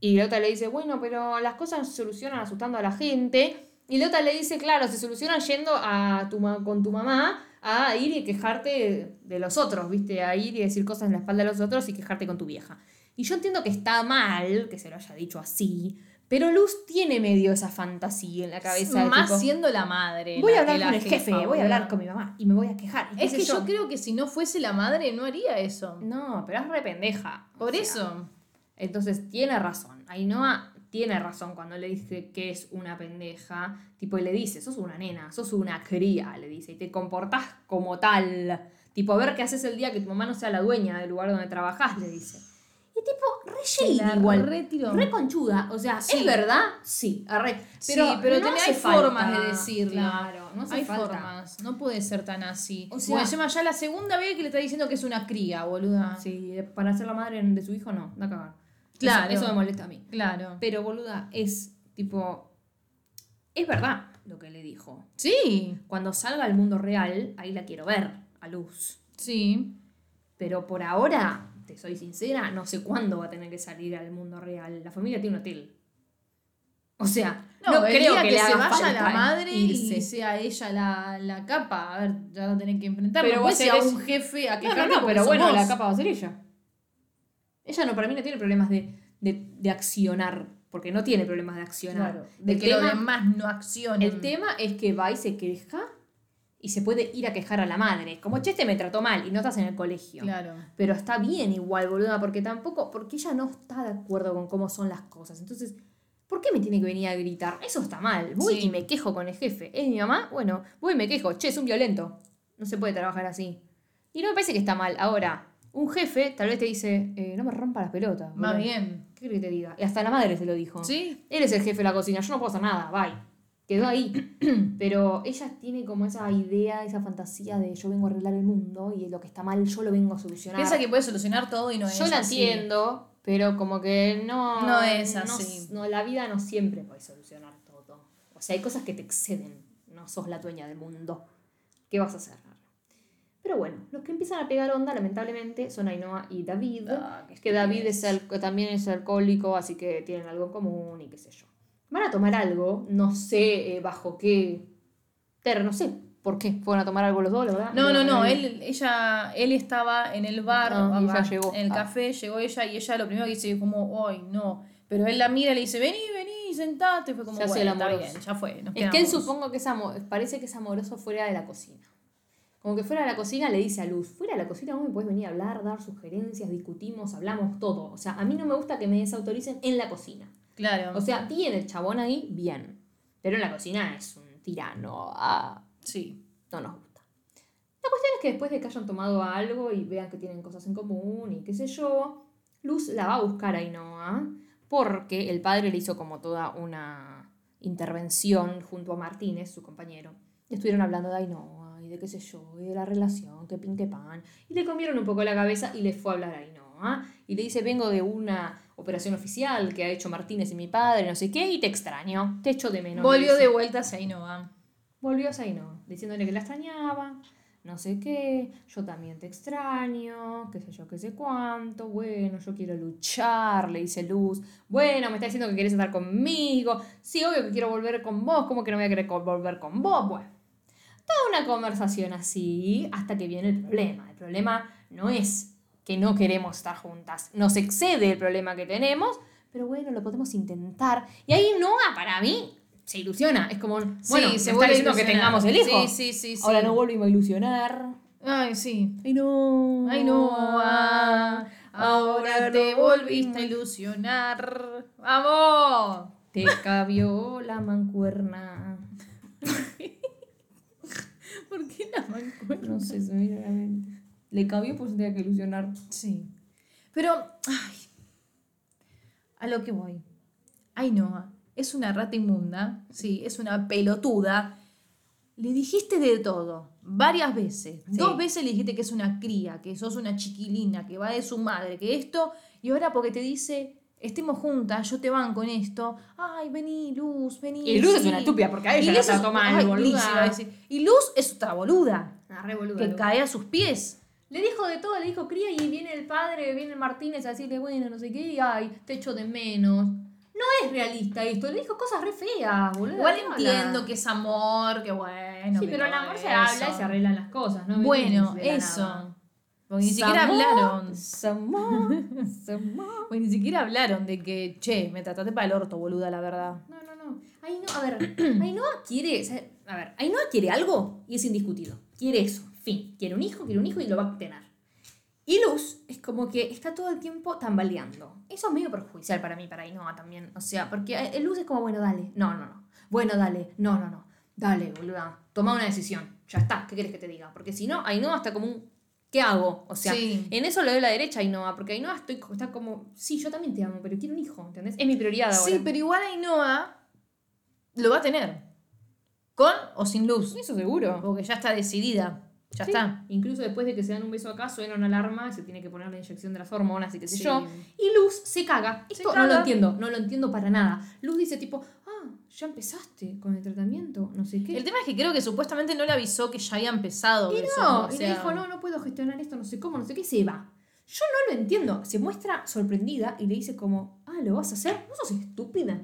Y la otra le dice, bueno, pero las cosas se solucionan asustando a la gente. Y la otra le dice, claro, se solucionan yendo a tu con tu mamá a ir y quejarte de los otros, ¿viste? A ir y decir cosas en la espalda de los otros y quejarte con tu vieja. Y yo entiendo que está mal que se lo haya dicho así, pero Luz tiene medio esa fantasía en la cabeza. Más tipo, siendo la madre. voy a hablar la con el jefa, jefe, voy a hablar con mi mamá y me voy a quejar. Es que yo creo que si no fuese la madre no haría eso. No, pero es re pendeja. o Por sea. eso. Entonces tiene razón. Ainhoa tiene razón cuando le dice que es una pendeja. Tipo, y le dice, sos una nena, sos una cría, le dice, y te comportás como tal. Tipo, a ver qué haces el día que tu mamá no sea la dueña del lugar donde trabajás, le dice. Y tipo, re shady igual. Re conchuda. O sea, Sí. ¿es verdad? Sí, arre. Sí, Pero, pero no hay formas de decirlo. Claro, no hace Hay falta. formas. No puede ser tan así. O sea- sea, encima ya la segunda vez que le está diciendo que es una cría, boluda. Sí, para ser la madre de su hijo, no, da cagar. Claro. Eso, eso me molesta a mí. Claro. Pero, boluda, es tipo. Es verdad lo que le dijo. Sí, Cuando salga al mundo real, ahí la quiero ver, a luz. sí. Pero por ahora, te soy sincera, no sé cuándo va a tener que salir al mundo real. La familia tiene un hotel. O sea, no, No, creo que, que, le se vaya la madre irse. y sea ella la, la capa. A ver, ya va a tener que enfrentar. Pero no va a un jefe a No, quejarte no, no, porque pero bueno, vos. la capa va a ser ella. Ella no, para mí no tiene problemas de, de, de accionar, porque no tiene problemas de accionar. Claro, de El que tema- los demás no accionen. El tema es que va y se queja y se puede ir a quejar a la madre. Como che, este me trató mal y no estás en el colegio. Claro. Pero está bien igual, boluda, porque tampoco, porque ella no está de acuerdo con cómo son las cosas. Entonces, ¿por qué me tiene que venir a gritar? Eso está mal. Voy Sí. y me quejo con el jefe. ¿Es mi mamá? Bueno, voy y me quejo. Che, es un violento. No se puede trabajar así. Y no me parece que está mal. Ahora, un jefe tal vez te dice, eh, no me rompa las pelotas. Más bien. ¿Qué querés que te diga? Y hasta la madre se lo dijo. Sí. Él es el jefe de la cocina, yo no puedo hacer nada, bye. Quedó ahí. Pero ella tiene como esa idea, esa fantasía de yo vengo a arreglar el mundo y lo que está mal yo lo vengo a solucionar. Piensa que puede solucionar todo y no es yo la así. entiendo, pero como que no. No es así. No, la vida no siempre puede solucionar todo. O sea, hay cosas que te exceden. No sos la dueña del mundo. ¿Qué vas a hacer? Pero bueno, los que empiezan a pegar onda, lamentablemente, son Ainhoa y David. Ah, que David es al- también es alcohólico, así que tienen algo en común y qué sé yo. Van a tomar algo, no sé eh, bajo qué. Ter, no sé por qué. Fueron a tomar algo los dos, la verdad. No, no, no, él, ella, él estaba en el bar, Ah, y ella acá, llegó. en el Ah. café, llegó ella y ella lo primero que dice como, ay, no. Pero él la mira y le dice, vení, vení, sentate. Fue como, bueno, está bien, ya fue. nos Es que él quedamos". supongo que es parece que es amoroso fuera de la cocina. Como que fuera de la cocina le dice a Luz, fuera de la cocina vos me puedes venir a hablar, dar sugerencias, discutimos, hablamos todo. O sea, a mí no me gusta que me desautoricen en la cocina. Claro. O sea, bien el chabón ahí, bien. Pero en la cocina es un tirano. Ah, sí. no nos gusta. La cuestión es que después de que hayan tomado algo y vean que tienen cosas en común y qué sé yo, Luz la va a buscar a Ainhoa porque el padre le hizo como toda una intervención junto a Martínez, su compañero. Estuvieron hablando de Ainhoa y de qué sé yo, y de la relación, que pin que pan. Y le comieron un poco la cabeza y le fue a hablar a Ainhoa. Y le dice, vengo de una operación oficial que ha hecho Martínez y mi padre, no sé qué, y te extraño, te echo de menos. Volvió dice. de vuelta hacia Ainhoa. Volvió a Zaino, diciéndole que la extrañaba, no sé qué, yo también te extraño, qué sé yo, qué sé cuánto, bueno, yo quiero luchar, le dice Luz, bueno, me está diciendo que quieres estar conmigo, sí, obvio que quiero volver con vos, ¿cómo que no voy a querer volver con vos? Bueno, toda una conversación así hasta que viene el problema. El problema no es que no queremos estar juntas, nos excede el problema que tenemos, pero bueno, lo podemos intentar. Y ahí Noah, para mí, se ilusiona. Es como, bueno, Sí, se está diciendo que tengamos el hijo. Sí, sí, sí, sí. Ahora no volvimos a ilusionar. Ay, sí. Ay, no. Ay, no. ah, ahora te volviste a ilusionar. ¡Vamos! Te cabió la mancuerna. ¿Por qué la mancuerna? No sé, se me Le cabió pues tenía que ilusionar. Sí. Pero, ay, a lo que voy. Ainhoa es una rata inmunda, sí, es una pelotuda. Le dijiste de todo, varias veces. Sí. Dos veces le dijiste que es una cría, que sos una chiquilina, que va de su madre, que esto, y ahora porque te dice, estemos juntas, yo te banco en esto, ay, vení, Luz, vení. Y Luz es sí". una estúpida, porque a ella la ay, boluda. Y Luz es otra boluda, Ah, re boluda, que Luz. cae a sus pies. Le dijo de todo, le dijo cría y viene el padre, viene el Martínez a decirle, bueno, no sé qué, y ay, te echo de menos. No es realista esto, le dijo cosas re feas, boludo. Igual entiendo que es amor, que bueno. Sí, que pero el amor se habla y se arreglan las cosas, ¿no? Bueno, eso. Porque ni siquiera hablaron. Samor, Samor. Porque ni siquiera hablaron de que, che, me trataste para el orto, boluda, la verdad. No, no, no. Ay, no, a ver, Ainhoa quiere, a ver, Ainhoa quiere algo y es indiscutido. Quiere eso, fin. Quiere un hijo, quiere un hijo y lo va a tener. Y Luz es como que está todo el tiempo tambaleando. Eso es medio perjudicial para mí, para Ainhoa también. O sea, porque eh, Luz es como, bueno, dale. No, no, no. Bueno, dale. No, no, no. Dale, boluda. Toma una decisión. Ya está. ¿Qué quieres que te diga? Porque si no, Ainhoa está como un... ¿Qué hago? O sea, Sí. en eso le doy la derecha a Ainhoa, porque Ainhoa estoy, está como, sí, yo también te amo, pero quiero un hijo, ¿entendés? Es mi prioridad ahora. Sí, pero igual Ainhoa lo va a tener. Con o sin luz. Eso seguro. Porque ya está decidida. Ya Sí, está. Incluso después de que se dan un beso acá, suena una alarma y se tiene que poner la inyección de las hormonas y qué sé Sí. yo. Y Luz se caga. Esto no caga. lo entiendo, no lo entiendo para nada. Luz dice tipo, ah, ya empezaste con el tratamiento, no sé qué. El tema es que creo que supuestamente no le avisó que ya había empezado. y eso, no, o y le dijo, no, no puedo gestionar esto, no sé cómo, no sé qué, se va. Yo no lo entiendo. Se muestra sorprendida y le dice como, ah, ¿lo vas a hacer? Vos sos estúpida.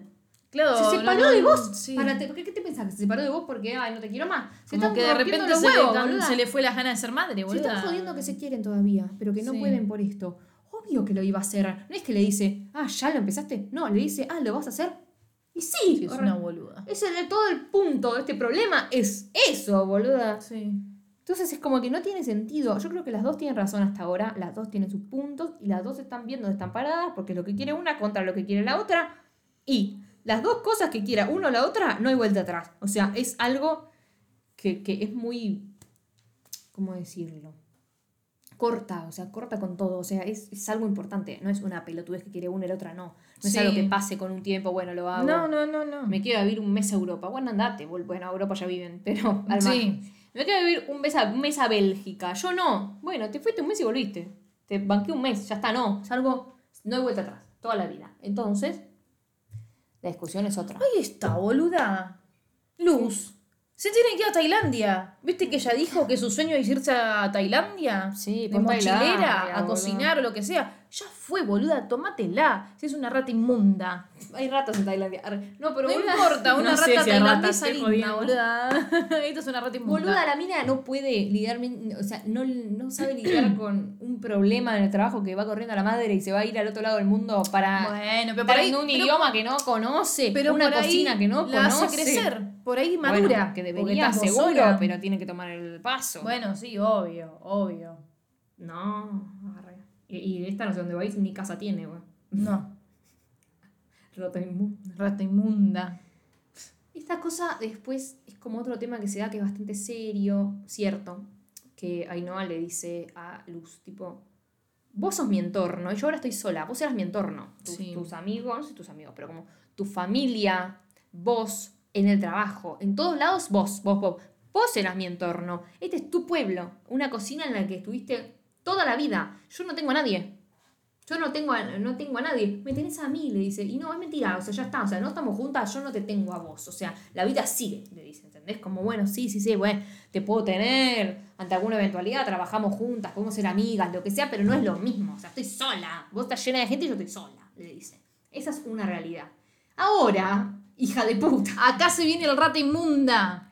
Claro, Se separó no, de vos. sí. Para te- ¿Por qué, qué te pensás? ¿Que se separó de vos porque, ay, no te quiero más? Se Como están que de repente los se, huevos, le, se fue las ganas de ser madre, Se boluda. están jodiendo que se quieren todavía, pero que no Sí. pueden por esto. Obvio que lo iba a hacer. No es que le dice, ah, ya lo empezaste. No, le dice, ah, lo vas a hacer. Y sí, Sí, es una boluda. ese de todo el punto de este problema es eso, boluda. Sí. Entonces es como que no tiene sentido. Yo creo que las dos tienen razón hasta ahora, las dos tienen sus puntos y las dos están viendo dónde están paradas porque lo que quiere una contra lo que quiere la otra. Y las dos cosas que quiera uno o la otra, no hay vuelta atrás. O sea, es algo que, que es muy. ¿Cómo decirlo? Corta, o sea, corta con todo. O sea, es, es algo importante. No es una pelotudez que quiere una y la otra no. No es Sí. algo que pase con un tiempo, bueno, lo hago. No, no, no, no. Me quiero vivir un mes a Europa. Bueno, andate. Bueno, a Europa ya viven, pero al Sí. Me quiero vivir un mes, a, un mes a Bélgica. Yo no. Bueno, te fuiste un mes y volviste. Te banqué un mes, ya está, no. Es algo. No hay vuelta atrás. Toda la vida. Entonces, la discusión es otra. Ahí está, boluda. Luz. Se tiene que ir a Tailandia. ¿Viste que ella dijo que su sueño es irse a Tailandia? Sí, de por mochilera, a boludo. cocinar o lo que sea. Ya fue, boluda, tómatela. Si es una rata inmunda. Hay ratas en Tailandia. Arre. No, pero No boluda- importa, una No sé rata si hay ratas, tailandesa estoy linda, jodiendo. boluda. Esto es una rata inmunda. Boluda, la mina no puede lidiar, o sea, no, no sabe lidiar con un problema en el trabajo que va corriendo a la madre y se va a ir al otro lado del mundo para Bueno, pero por ahí. un pero- idioma que no conoce, pero una por ahí cocina que no la conoce. hace crecer. Por ahí Bueno, madura. que porque debería, seguro, sola. pero tiene que tomar el paso. Bueno, sí, obvio, obvio. No, arre. Y, y esta no sé dónde va a ir, ni casa tiene, weón. No, inmunda. rata inmunda. Esta cosa después es como otro tema que se da que es bastante serio, cierto, que Ainhoa le dice a Luz, tipo, vos sos mi entorno y yo ahora estoy sola, vos eras mi entorno, tus, Sí. tus amigos, no sé tus amigos, pero como tu familia, vos, en el trabajo, en todos lados, vos, vos, vos, vos eras mi entorno, este es tu pueblo, una cocina en la que estuviste toda la vida, yo no tengo a nadie. Yo no tengo, no tengo a nadie. Me tenés a mí, le dice. Y no, es mentira. O sea, ya está. O sea, no estamos juntas, yo no te tengo a vos. O sea, la vida sigue, le dice. ¿Entendés? Como, bueno, sí, sí, sí, bueno, te puedo tener ante alguna eventualidad, trabajamos juntas, podemos ser amigas, lo que sea, pero no es lo mismo. O sea, estoy sola. Vos estás llena de gente y yo estoy sola, le dice. Esa es una realidad. Ahora, hija de puta. Acá se viene el rata inmunda.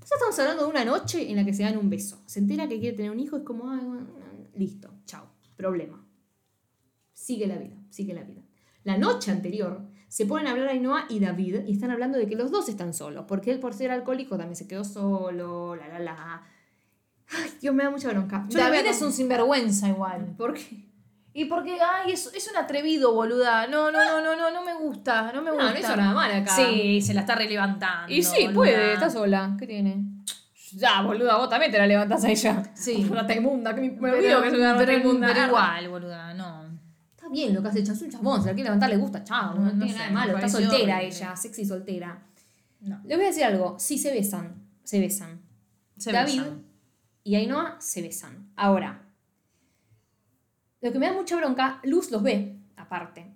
Ya estamos hablando de una noche en la que se dan un beso. Se entera que quiere tener un hijo, es como, "Ay, bueno, listo, chao, problema. Sigue la vida, sigue la vida. La noche anterior se ponen a hablar Ainhoa y David y están hablando de que los dos están solos, porque él por ser alcohólico también se quedó solo, la la la. Ay, Dios, me da mucha bronca. Yo David es un sinvergüenza igual. ¿Por qué? Y porque, ay, es, es un atrevido, boluda. No, no, no, no, no, no me gusta, no me No, gusta. no hizo nada mal acá. Sí, se la está relevantando. Y sí, boluda. puede, está sola. ¿Qué tiene? Ya, boluda, vos también te la levantás a ella. Sí. Rata inmunda, que me, olvido que es una pero- inmunda. pero igual, boluda, no. Está bien lo que hace ella, es un chabón, se la quiere levantar, le gusta, chao, no, No, no tiene sé, nada de malo, está soltera horrible. ella, sexy soltera. No. Le voy a decir algo, sí se besan, se besan. Se David besan. y Ainhoa se besan. Ahora, lo que me da mucha bronca, Luz los ve, aparte.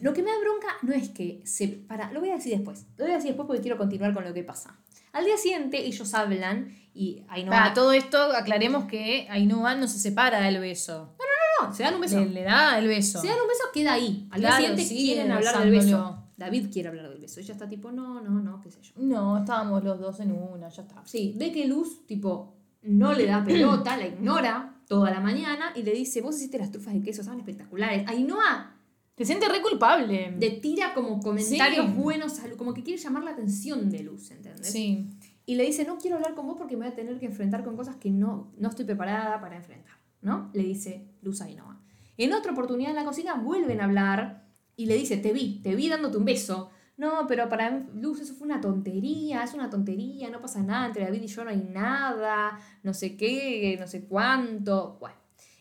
Lo que me da bronca no es que se... Para, lo voy a decir después. Lo voy a decir después porque quiero continuar con lo que pasa. Al día siguiente ellos hablan y Ainhoa... Para todo esto, aclaremos que Ainhoa no se separa del beso. No, se dan un beso. Le, le da el beso. Se dan un beso, queda ahí. Al día Claro, siguiente sigue quieren hablar del beso. David quiere hablar del beso. Ella está tipo, no, no, no, qué sé yo. No, estábamos los dos en una, ya está. Sí, ve que Luz, tipo, no le da pelota, la ignora toda la mañana y le dice, vos hiciste las trufas de queso, estaban espectaculares. Ainhoa Te sientes re culpable. le tira como comentarios Sí. buenos, a como que quiere llamar la atención de Luz, ¿entendés? Sí. Y le dice, no quiero hablar con vos porque me voy a tener que enfrentar con cosas que no, no estoy preparada para enfrentar, ¿no? Le dice Luz a Ainhoa. En otra oportunidad en la cocina vuelven a hablar y le dice, te vi, te vi dándote un beso. No, pero para mí, Luz eso fue una tontería, es una tontería, no pasa nada, entre David y yo no hay nada, no sé qué, no sé cuánto. Bueno.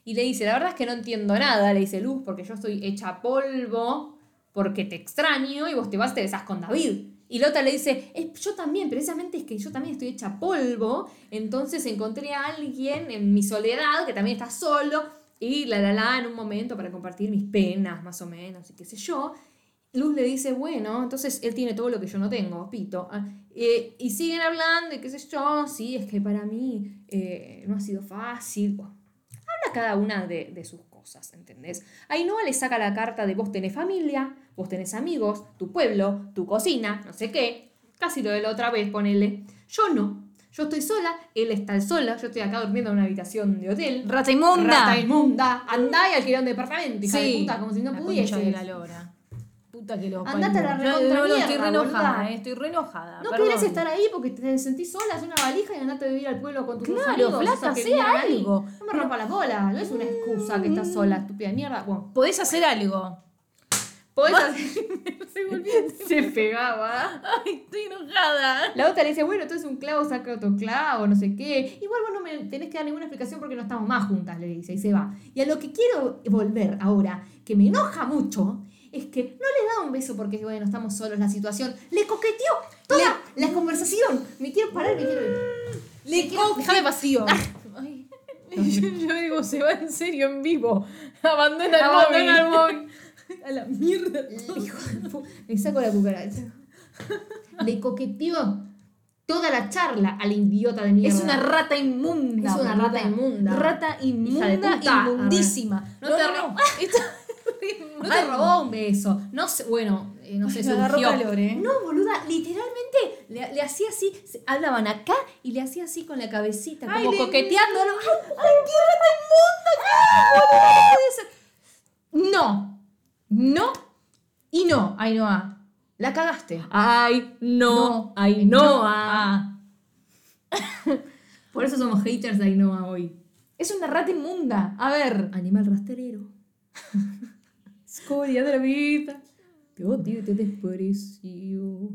Y le dice, la verdad es que no entiendo nada, le dice Luz, porque yo estoy hecha polvo, porque te extraño y vos te vas te besás con David. Y la otra le dice, "Es- yo también, precisamente es que yo también estoy hecha polvo, entonces encontré a alguien en mi soledad que también está solo y la la la en un momento para compartir mis penas, más o menos, y qué sé yo. Luz le dice, bueno, entonces él tiene todo lo que yo no tengo, pito. Ah, eh, y siguen hablando y qué sé yo, sí, es que para mí eh, no ha sido fácil. Bueno, habla cada una de, de sus cosas, ¿entendés? Ainhoa le saca la carta de vos tenés familia, vos tenés amigos, tu pueblo, tu cocina, no sé qué. Casi lo de la otra vez, ponele. Yo no. Yo estoy sola, él está sola, yo estoy acá durmiendo en una habitación de hotel. Rata inmunda. Rata inmunda. Andá y alquilá un departamento, hija de puta, como si no la concha de la lora. Puta que lo Andate a la. Yo- no, no, estoy mierda, re enojada, eh, estoy re enojada. No perdón. querés estar ahí porque te sentís sola, haz una valija y andate a vivir al pueblo con tus Claro, amigos. flaca, ahí. algo. No me rompa las bolas, no es una excusa que estás sola, estúpida mierda. Bueno, Podés hacer algo. podés hacer... Se pegaba. Ay, estoy enojada. La otra le dice, bueno, entonces un clavo saca otro clavo, no sé qué. Igual vos no me tenés que dar ninguna explicación porque no estamos más juntas, le dice, y se va. Y a lo que quiero volver ahora, que me enoja mucho, es que no le da un beso porque, bueno, estamos solos, la situación. Le coqueteó toda la conversación. Me quiero parar, me quiero ir. Le quiero... Déjame vacío. Ay. Yo, yo digo, se va en serio en vivo. Abandona el Abandona el móvil. A la mierda. Hijo de Le saco la cucaracha. Le coqueteó toda la charla al idiota de mierda. Es una rata inmunda. Es una rata inmunda. Rata inmunda, inmundísima. No, te ro- No te robó un beso. No sé, bueno, eh, no sé, agarró surgió. calor, ¿eh? No, boluda, literalmente le, le hacía así, se- hablaban acá y le hacía así con la cabecita, Ay, como le- coqueteándolo. ¡Ay, ¡Ay, qué rata inmunda! ¿Cómo puede ser? No. No. Y no, Ainhoa. La cagaste. Ay, no, ay, no. ah. Por eso somos haters de Ainhoa hoy. Es una rata inmunda. A ver. Animal rastrero. Escoria de la vida. Te odio te desprecio.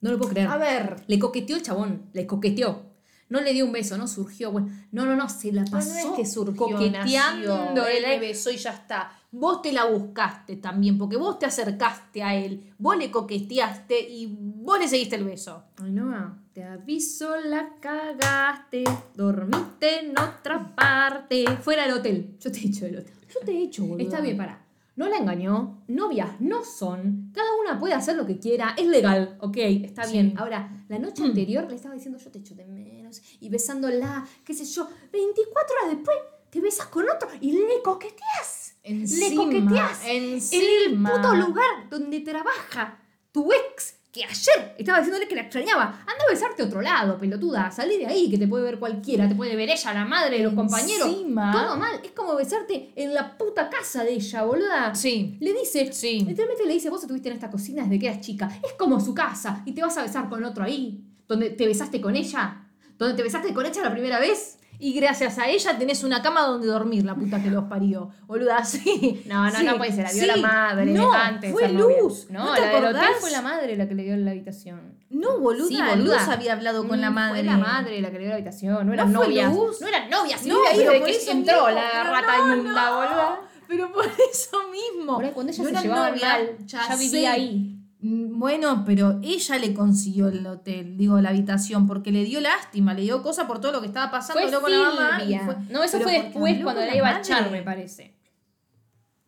No lo puedo creer. A ver. Le coqueteó el chabón, le coqueteó. No le dio un beso, no surgió. Bueno, no, no, no, se la No, pasó no es que surgió, coqueteando. él le besó y ya está. Vos te la buscaste también, porque vos te acercaste a él, vos le coqueteaste y vos le seguiste el beso. Ay, no, te aviso, la cagaste. Dormiste en otra parte. Fuera del hotel. Yo te he dicho del hotel. Yo te he hecho, boludo. Está bien, para. No la engañó, novias no son, cada una puede hacer lo que quiera, es legal, ok, está Sí. bien. Ahora, la noche anterior le estaba diciendo yo te echo de menos y besándola, qué sé yo, 24 horas después te besas con otro y le coqueteas. le Encima, coqueteas en el encima. puto lugar donde trabaja tu ex que ayer estaba diciéndole que la extrañaba. Anda a besarte a otro lado, pelotuda. Salí de ahí, que te puede ver cualquiera. Te puede ver ella, la madre, los compañeros. Encima. Todo mal. Es como besarte en la puta casa de ella, boluda. Sí. Le dice, Sí. literalmente le dice, vos estuviste en esta cocina desde que eras chica. Es como su casa. Y te vas a besar con otro ahí. Donde te besaste con ella. Donde te besaste con ella la primera vez. Y gracias a ella tenés una cama donde dormir, la puta que los parió. Boluda, sí. No, no, Sí, no puede ser. La vio sí. la madre. No, antes fue. Luz. No, ¿No te la del hotel acordás? fue la madre la que le dio la habitación. No, boluda, Sí, boluda. Luz había hablado con la Mm, madre. Fue la madre la que le dio la habitación. No eran ¿No novias. Luz? No eran novias. No, pero por que eso entró mismo, la rata inmunda, boluda. Pero por eso mismo. Ahí cuando ella No se llevaba mal, ya vivía sé. ahí. Mm, Bueno, pero ella le consiguió el hotel, digo, la habitación, porque le dio lástima, le dio cosa por todo lo que estaba pasando Fue con la mamá. fue- No, eso fue después cuando la iba a echar, me parece.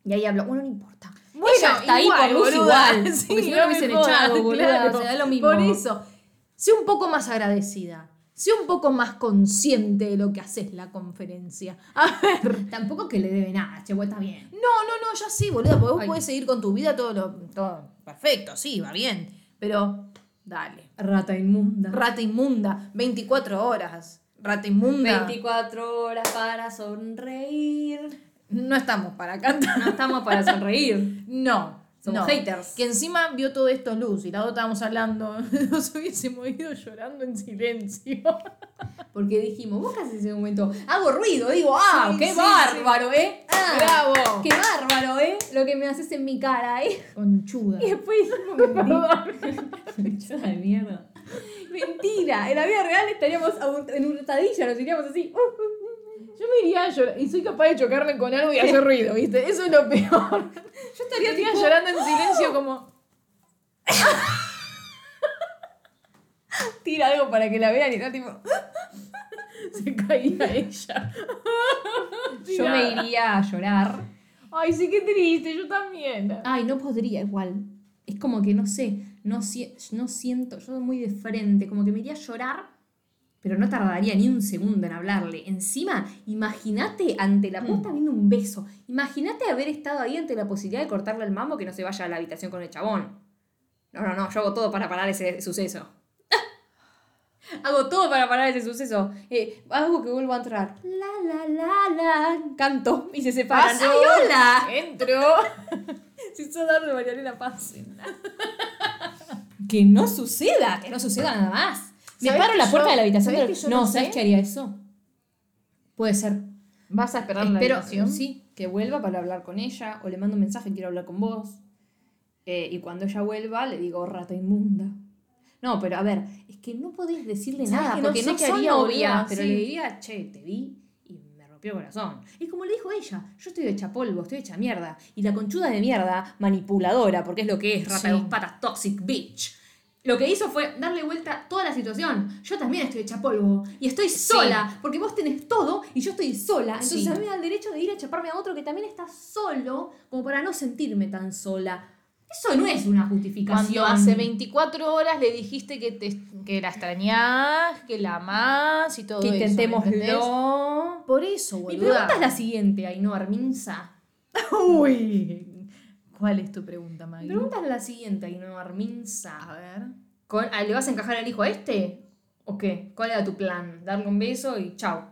Y ahí habló. Bueno, no importa. Bueno, ella está ahí por Luz boluda. igual. Sí, porque si no no lo me hubiesen echado, boluda. claro. O sea, da lo mismo. Por eso, sé un poco más agradecida. Sé un poco más consciente de lo que haces la conferencia. A ver. Tampoco que le debe nada, che, pues está bien. No, no, no, ya sí, boludo, porque vos Ay. podés seguir con tu vida todo lo. Todo perfecto, sí, va bien. Pero, dale. Rata inmunda. Rata inmunda, 24 horas. Rata inmunda. 24 horas para sonreír. No estamos para cantar. No estamos para sonreír. No. Somos no. haters. Que encima vio todo esto luz y la otra estábamos hablando. Nos hubiésemos ido llorando en silencio. Porque dijimos, vos casi en ese momento hago ruido, digo, ah, Sí, qué sí, bárbaro, ¿eh? Ah, ¡Bravo! Qué bárbaro, ¿eh? Lo que me haces en mi cara, ¿eh? Conchuda. Y después dijimos, de mierda. Mentira, en la vida real estaríamos en un retadilla, nos iríamos así. Yo me iría a llorar y soy capaz de chocarme con algo y hacer ruido, ¿viste? Eso es lo peor. Yo estaría tipo, llorando en silencio como... tira algo para que la vean y está tipo. Se caía ella. Yo me iría a llorar. Ay, sí, qué triste, yo también. Ay, no podría igual. Es como que no sé, no, si- no siento, yo soy muy de frente, como que me iría a llorar, pero no tardaría ni un segundo en hablarle. Encima, imagínate ante la puerta viendo un beso. Imagínate haber estado ahí ante la posibilidad de cortarle el mambo que no se vaya a la habitación con el chabón. No, no, no, yo hago todo para parar ese suceso. hago todo para parar ese suceso. Eh, hago que vuelva a entrar. La, la, la, la. Canto y se separan. ¡Ay, hola! Entro. Si sos darle Marianela paz. que no suceda, que no suceda nada más. Me ¿Sabés paro la puerta yo- de la habitación. que yo no, no ¿sabes sé? qué haría eso? Puede ser. ¿Vas a esperar la Espero, habitación? sí, que vuelva para hablar con ella, o le mando un mensaje, quiero hablar con vos. Eh, y cuando ella vuelva, le digo, rata inmunda. No, pero a ver, es que no podés decirle ¿Sabés nada, que no porque sé no haría, novias, boluda? pero Sí. le diría, che, te vi y me rompió el corazón. Es como le dijo ella, yo estoy hecha polvo, estoy hecha mierda. Y la conchuda de mierda, manipuladora, porque es lo que es, rata de Sí. dos patas, toxic bitch. Lo que hizo fue darle vuelta a toda la situación. Yo también estoy hecha polvo. Y estoy sola. Porque vos tenés todo y yo estoy sola. Entonces Sí. a mí me da el derecho de ir a chaparme a otro que también está solo. Como para no sentirme tan sola. Eso no es una justificación. Cuando hace 24 horas le dijiste que, te, que la extrañás, que la amás y todo que eso. intentémoslo. Por eso, Mi boluda. pregunta es la siguiente, Ainhoa Arminza. Uy. ¿Cuál es tu pregunta, Mi Maggie? pregunta es la siguiente, A Arminza. ver. Con- ah, ¿Le vas a encajar el hijo a este? ¿O qué? ¿Cuál era tu plan? ¿Darle un beso y chao?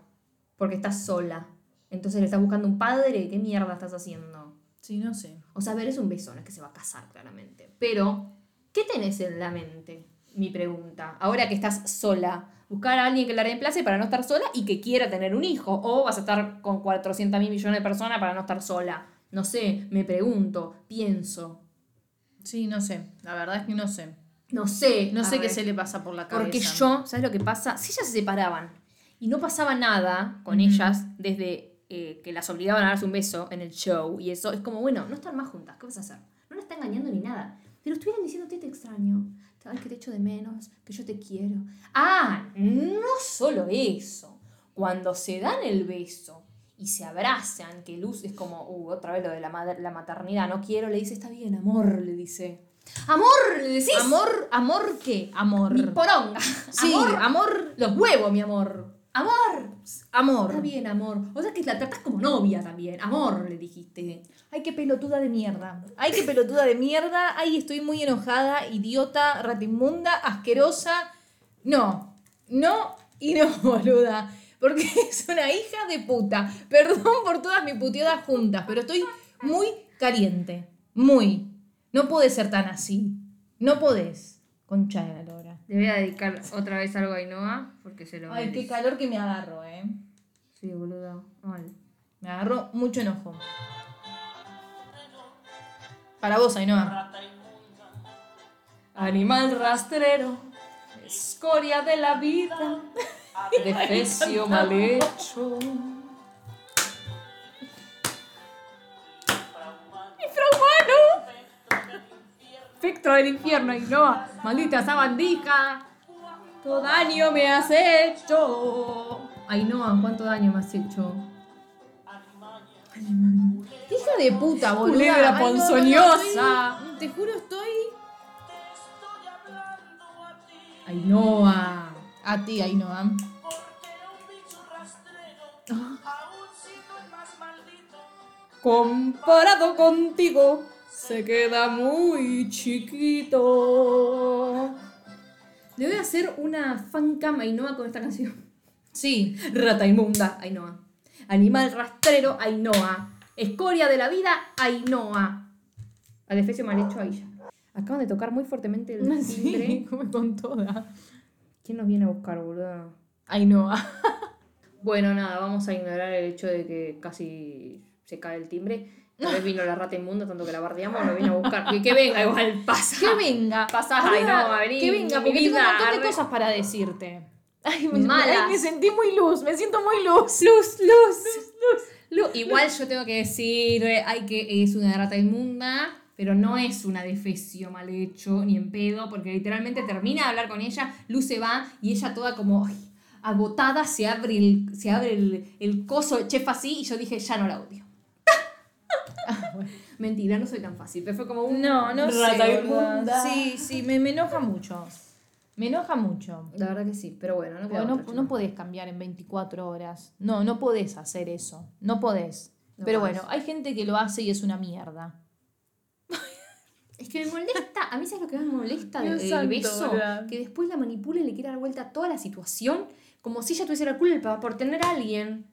Porque estás sola. Entonces le estás buscando un padre. ¿Qué mierda estás haciendo? Sí, no sé. O sea, a ver, es un beso, no es que se va a casar, claramente. Pero, ¿qué tenés en la mente? Mi pregunta. Ahora que estás sola, buscar a alguien que la reemplace para no estar sola y que quiera tener un hijo. O vas a estar con 400 mil millones de personas para no estar sola. No sé, me pregunto, pienso. Sí, no sé. La verdad es que no sé. No sé. No sé qué se le pasa por la cabeza. Porque yo, ¿sabes lo que pasa? Si ellas se separaban y no pasaba nada con ellas desde eh, que las obligaban a darse un beso en el show y eso, es como, bueno, no están más juntas, ¿qué vas a hacer? No la está engañando ni nada. Pero estuvieran diciéndote te extraño, ay, que te echo de menos, que yo te quiero. Ah, no solo eso. Cuando se dan el beso y se abrazan, que Luz es como, uh, otra vez lo de la, madre- la maternidad, no quiero, le dice, está bien, amor, le dice. Amor, le decís. Amor, amor qué? Amor. Mi poronga. Sí, amor, amor, los huevos, mi amor. amor. Amor. Está bien, amor. O sea que la tratás como novia también. Amor, le dijiste. Ay, qué pelotuda de mierda. Ay, qué pelotuda de mierda. Ay, estoy muy enojada, idiota, ratimunda, asquerosa. No, no y no, boluda. Porque es una hija de puta. Perdón por todas mis puteadas juntas, pero estoy muy caliente. Muy. No podés ser tan así. No podés. Concha de la lora. Le voy a dedicar otra vez algo a Ainhoa porque se lo Ay, qué calor que me agarro, eh. Sí, boludo. Mal. Me agarró mucho enojo. Para vos, Ainhoa. Animal rastrero, escoria de la vida, defecio mal hecho. ¡Infrahumano! Espectro del infierno, Ainhoa. Maldita sabandija. Todo daño me has hecho. Ainhoa, ¿cuánto daño me has hecho? Hija de puta, boluda. Culebra Ay, no, no, no, ponzoñosa. te juro, estoy. Ainhoa. A ti, Ainhoa. Comparado contigo, se queda muy chiquito. A hacer una fancam Ainhoa con esta canción. Sí. Rata inmunda, Ainhoa. Animal rastrero, Ainhoa. Escoria de la vida, Ainhoa. Adefesio mal hecho, Aisha. Acaban de tocar muy fuertemente el timbre. Sí, con toda. ¿Quién nos viene a buscar, boludo? Ainhoa. Bueno, nada, vamos a ignorar el hecho de que casi se cae el timbre. Tal vez vino la rata inmunda, tanto que la bardeamos, lo vino a buscar. Que, que venga, igual pasa. Que venga. Pasás, Boluda, Ainhoa, vení. Que venga, porque tengo un montón de cosas para decirte. Ay, me, Malas. ay, me sentí muy luz, me siento muy luz. Luz, luz, luz, luz. Igual yo tengo que decir, eh, hay que es una rata inmunda, pero no es una defecio mal hecho, ni en pedo, porque literalmente termina de hablar con ella, Luz se va y ella toda como ay, agotada se abre el, se abre el, el coso chef así y yo dije, ya no la odio. Mentira, no soy tan fácil, pero fue como un No, sé. Sí, sí, me, me enoja mucho. Me enoja mucho. La verdad que sí, pero bueno, no, queda no, otra, no chica. podés cambiar en 24 horas. No, no podés hacer eso. No podés. No Pero podés. bueno, hay gente que lo hace y es una mierda. Es que me molesta, a mí sabes lo que más me molesta del, santo, beso, que después la manipula y le quiere dar vuelta a toda la situación, como si ella tuviese la culpa por tener a alguien.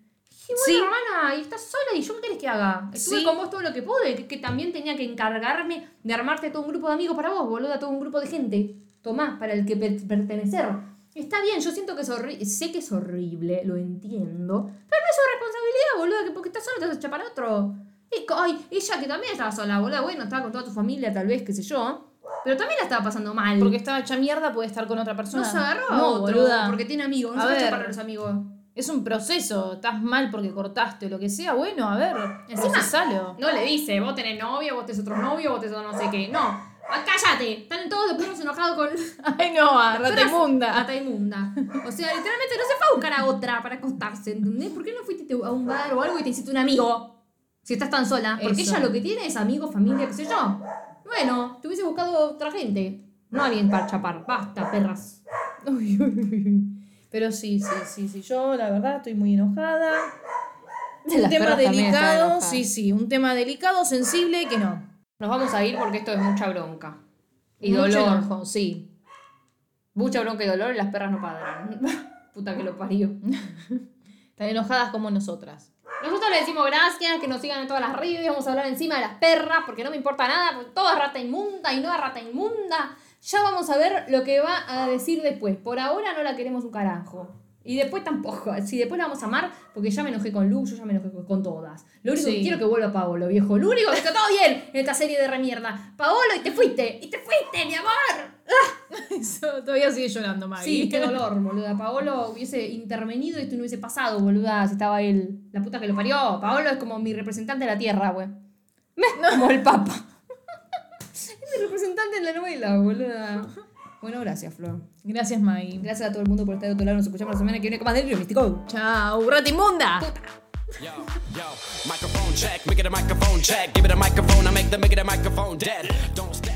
Y bueno, Sí. hermana, y estás sola y yo qué querés que haga. Estuve Sí. con vos todo lo que pude, que, que también tenía que encargarme de armarte todo un grupo de amigos para vos, boluda, todo un grupo de gente. Tomás, para el que per- pertenecer. Está bien, yo siento que es horrible, sé que es horrible, lo entiendo, pero no es su responsabilidad, boluda, que porque estás sola te vas a echar para otro. Y, ay, ella que también estaba sola, boluda, bueno, estaba con toda tu familia tal vez, qué sé yo, pero también la estaba pasando mal. Porque estaba hecha mierda, puede estar con otra persona. no se agarró a No, otro, boluda. porque tiene amigos, no A se va a ver. echar para los amigos. Es un proceso. Estás mal porque cortaste o lo que sea. Bueno, a ver. Encima- procesalo. No le dice, vos tenés novio, vos tenés otro novio, vos tenés no sé qué. No, ah, cállate. Están todos los perros enojados con Ay, no, a rata inmunda. rata inmunda. O sea, literalmente no se fue a buscar a otra para acostarse, ¿entendés? ¿Por qué no fuiste a un bar o algo y te hiciste un amigo? Si estás tan sola. Porque Eso. ella lo que tiene es amigos, familia, qué sé yo. Bueno, te hubiese buscado otra gente. No alguien para chapar. Basta, perras. Uy, uy, uy. Pero sí, sí, sí, sí. Yo, la verdad, estoy muy enojada. Un tema delicado, sí, sí. Un tema delicado, sensible, que no. Nos vamos a ir porque esto es mucha bronca. Y Mucho dolor. enojo. Sí. Mucha bronca y dolor y las perras no padran. Puta que lo parió. Están enojadas como nosotras. Nosotros le decimos gracias, que nos sigan en todas las redes, vamos a hablar encima de las perras, porque no me importa nada, porque todo es rata inmunda y no es rata inmunda. Ya vamos a ver lo que va a decir después. Por ahora no la queremos un carajo. Y después tampoco. Si después la vamos a amar, porque ya me enojé con Lu, yo ya me enojé con- todas. Lo único Sí. que quiero es que vuelva Paolo, viejo. Lo único que está todo bien en esta serie de remierda. Paolo, y te fuiste, y te fuiste, mi amor. Eso, todavía sigue llorando, Maggie. Sí, qué dolor, boluda. Paolo hubiese intervenido y esto no hubiese pasado, boluda, si estaba él. La puta que lo parió. Paolo es como mi representante de la tierra, güey. Me- Como el papa. es mi representante en la novela, boluda. Bueno, gracias, Flor. Gracias, Maggie. Gracias a todo el mundo por estar de otro lado. Nos escuchamos la semana que viene con más del Místico. Chao, rata inmunda. Yo, yo, microphone check, make it a microphone check. Give it a microphone, I make the make it a microphone dead. Don't step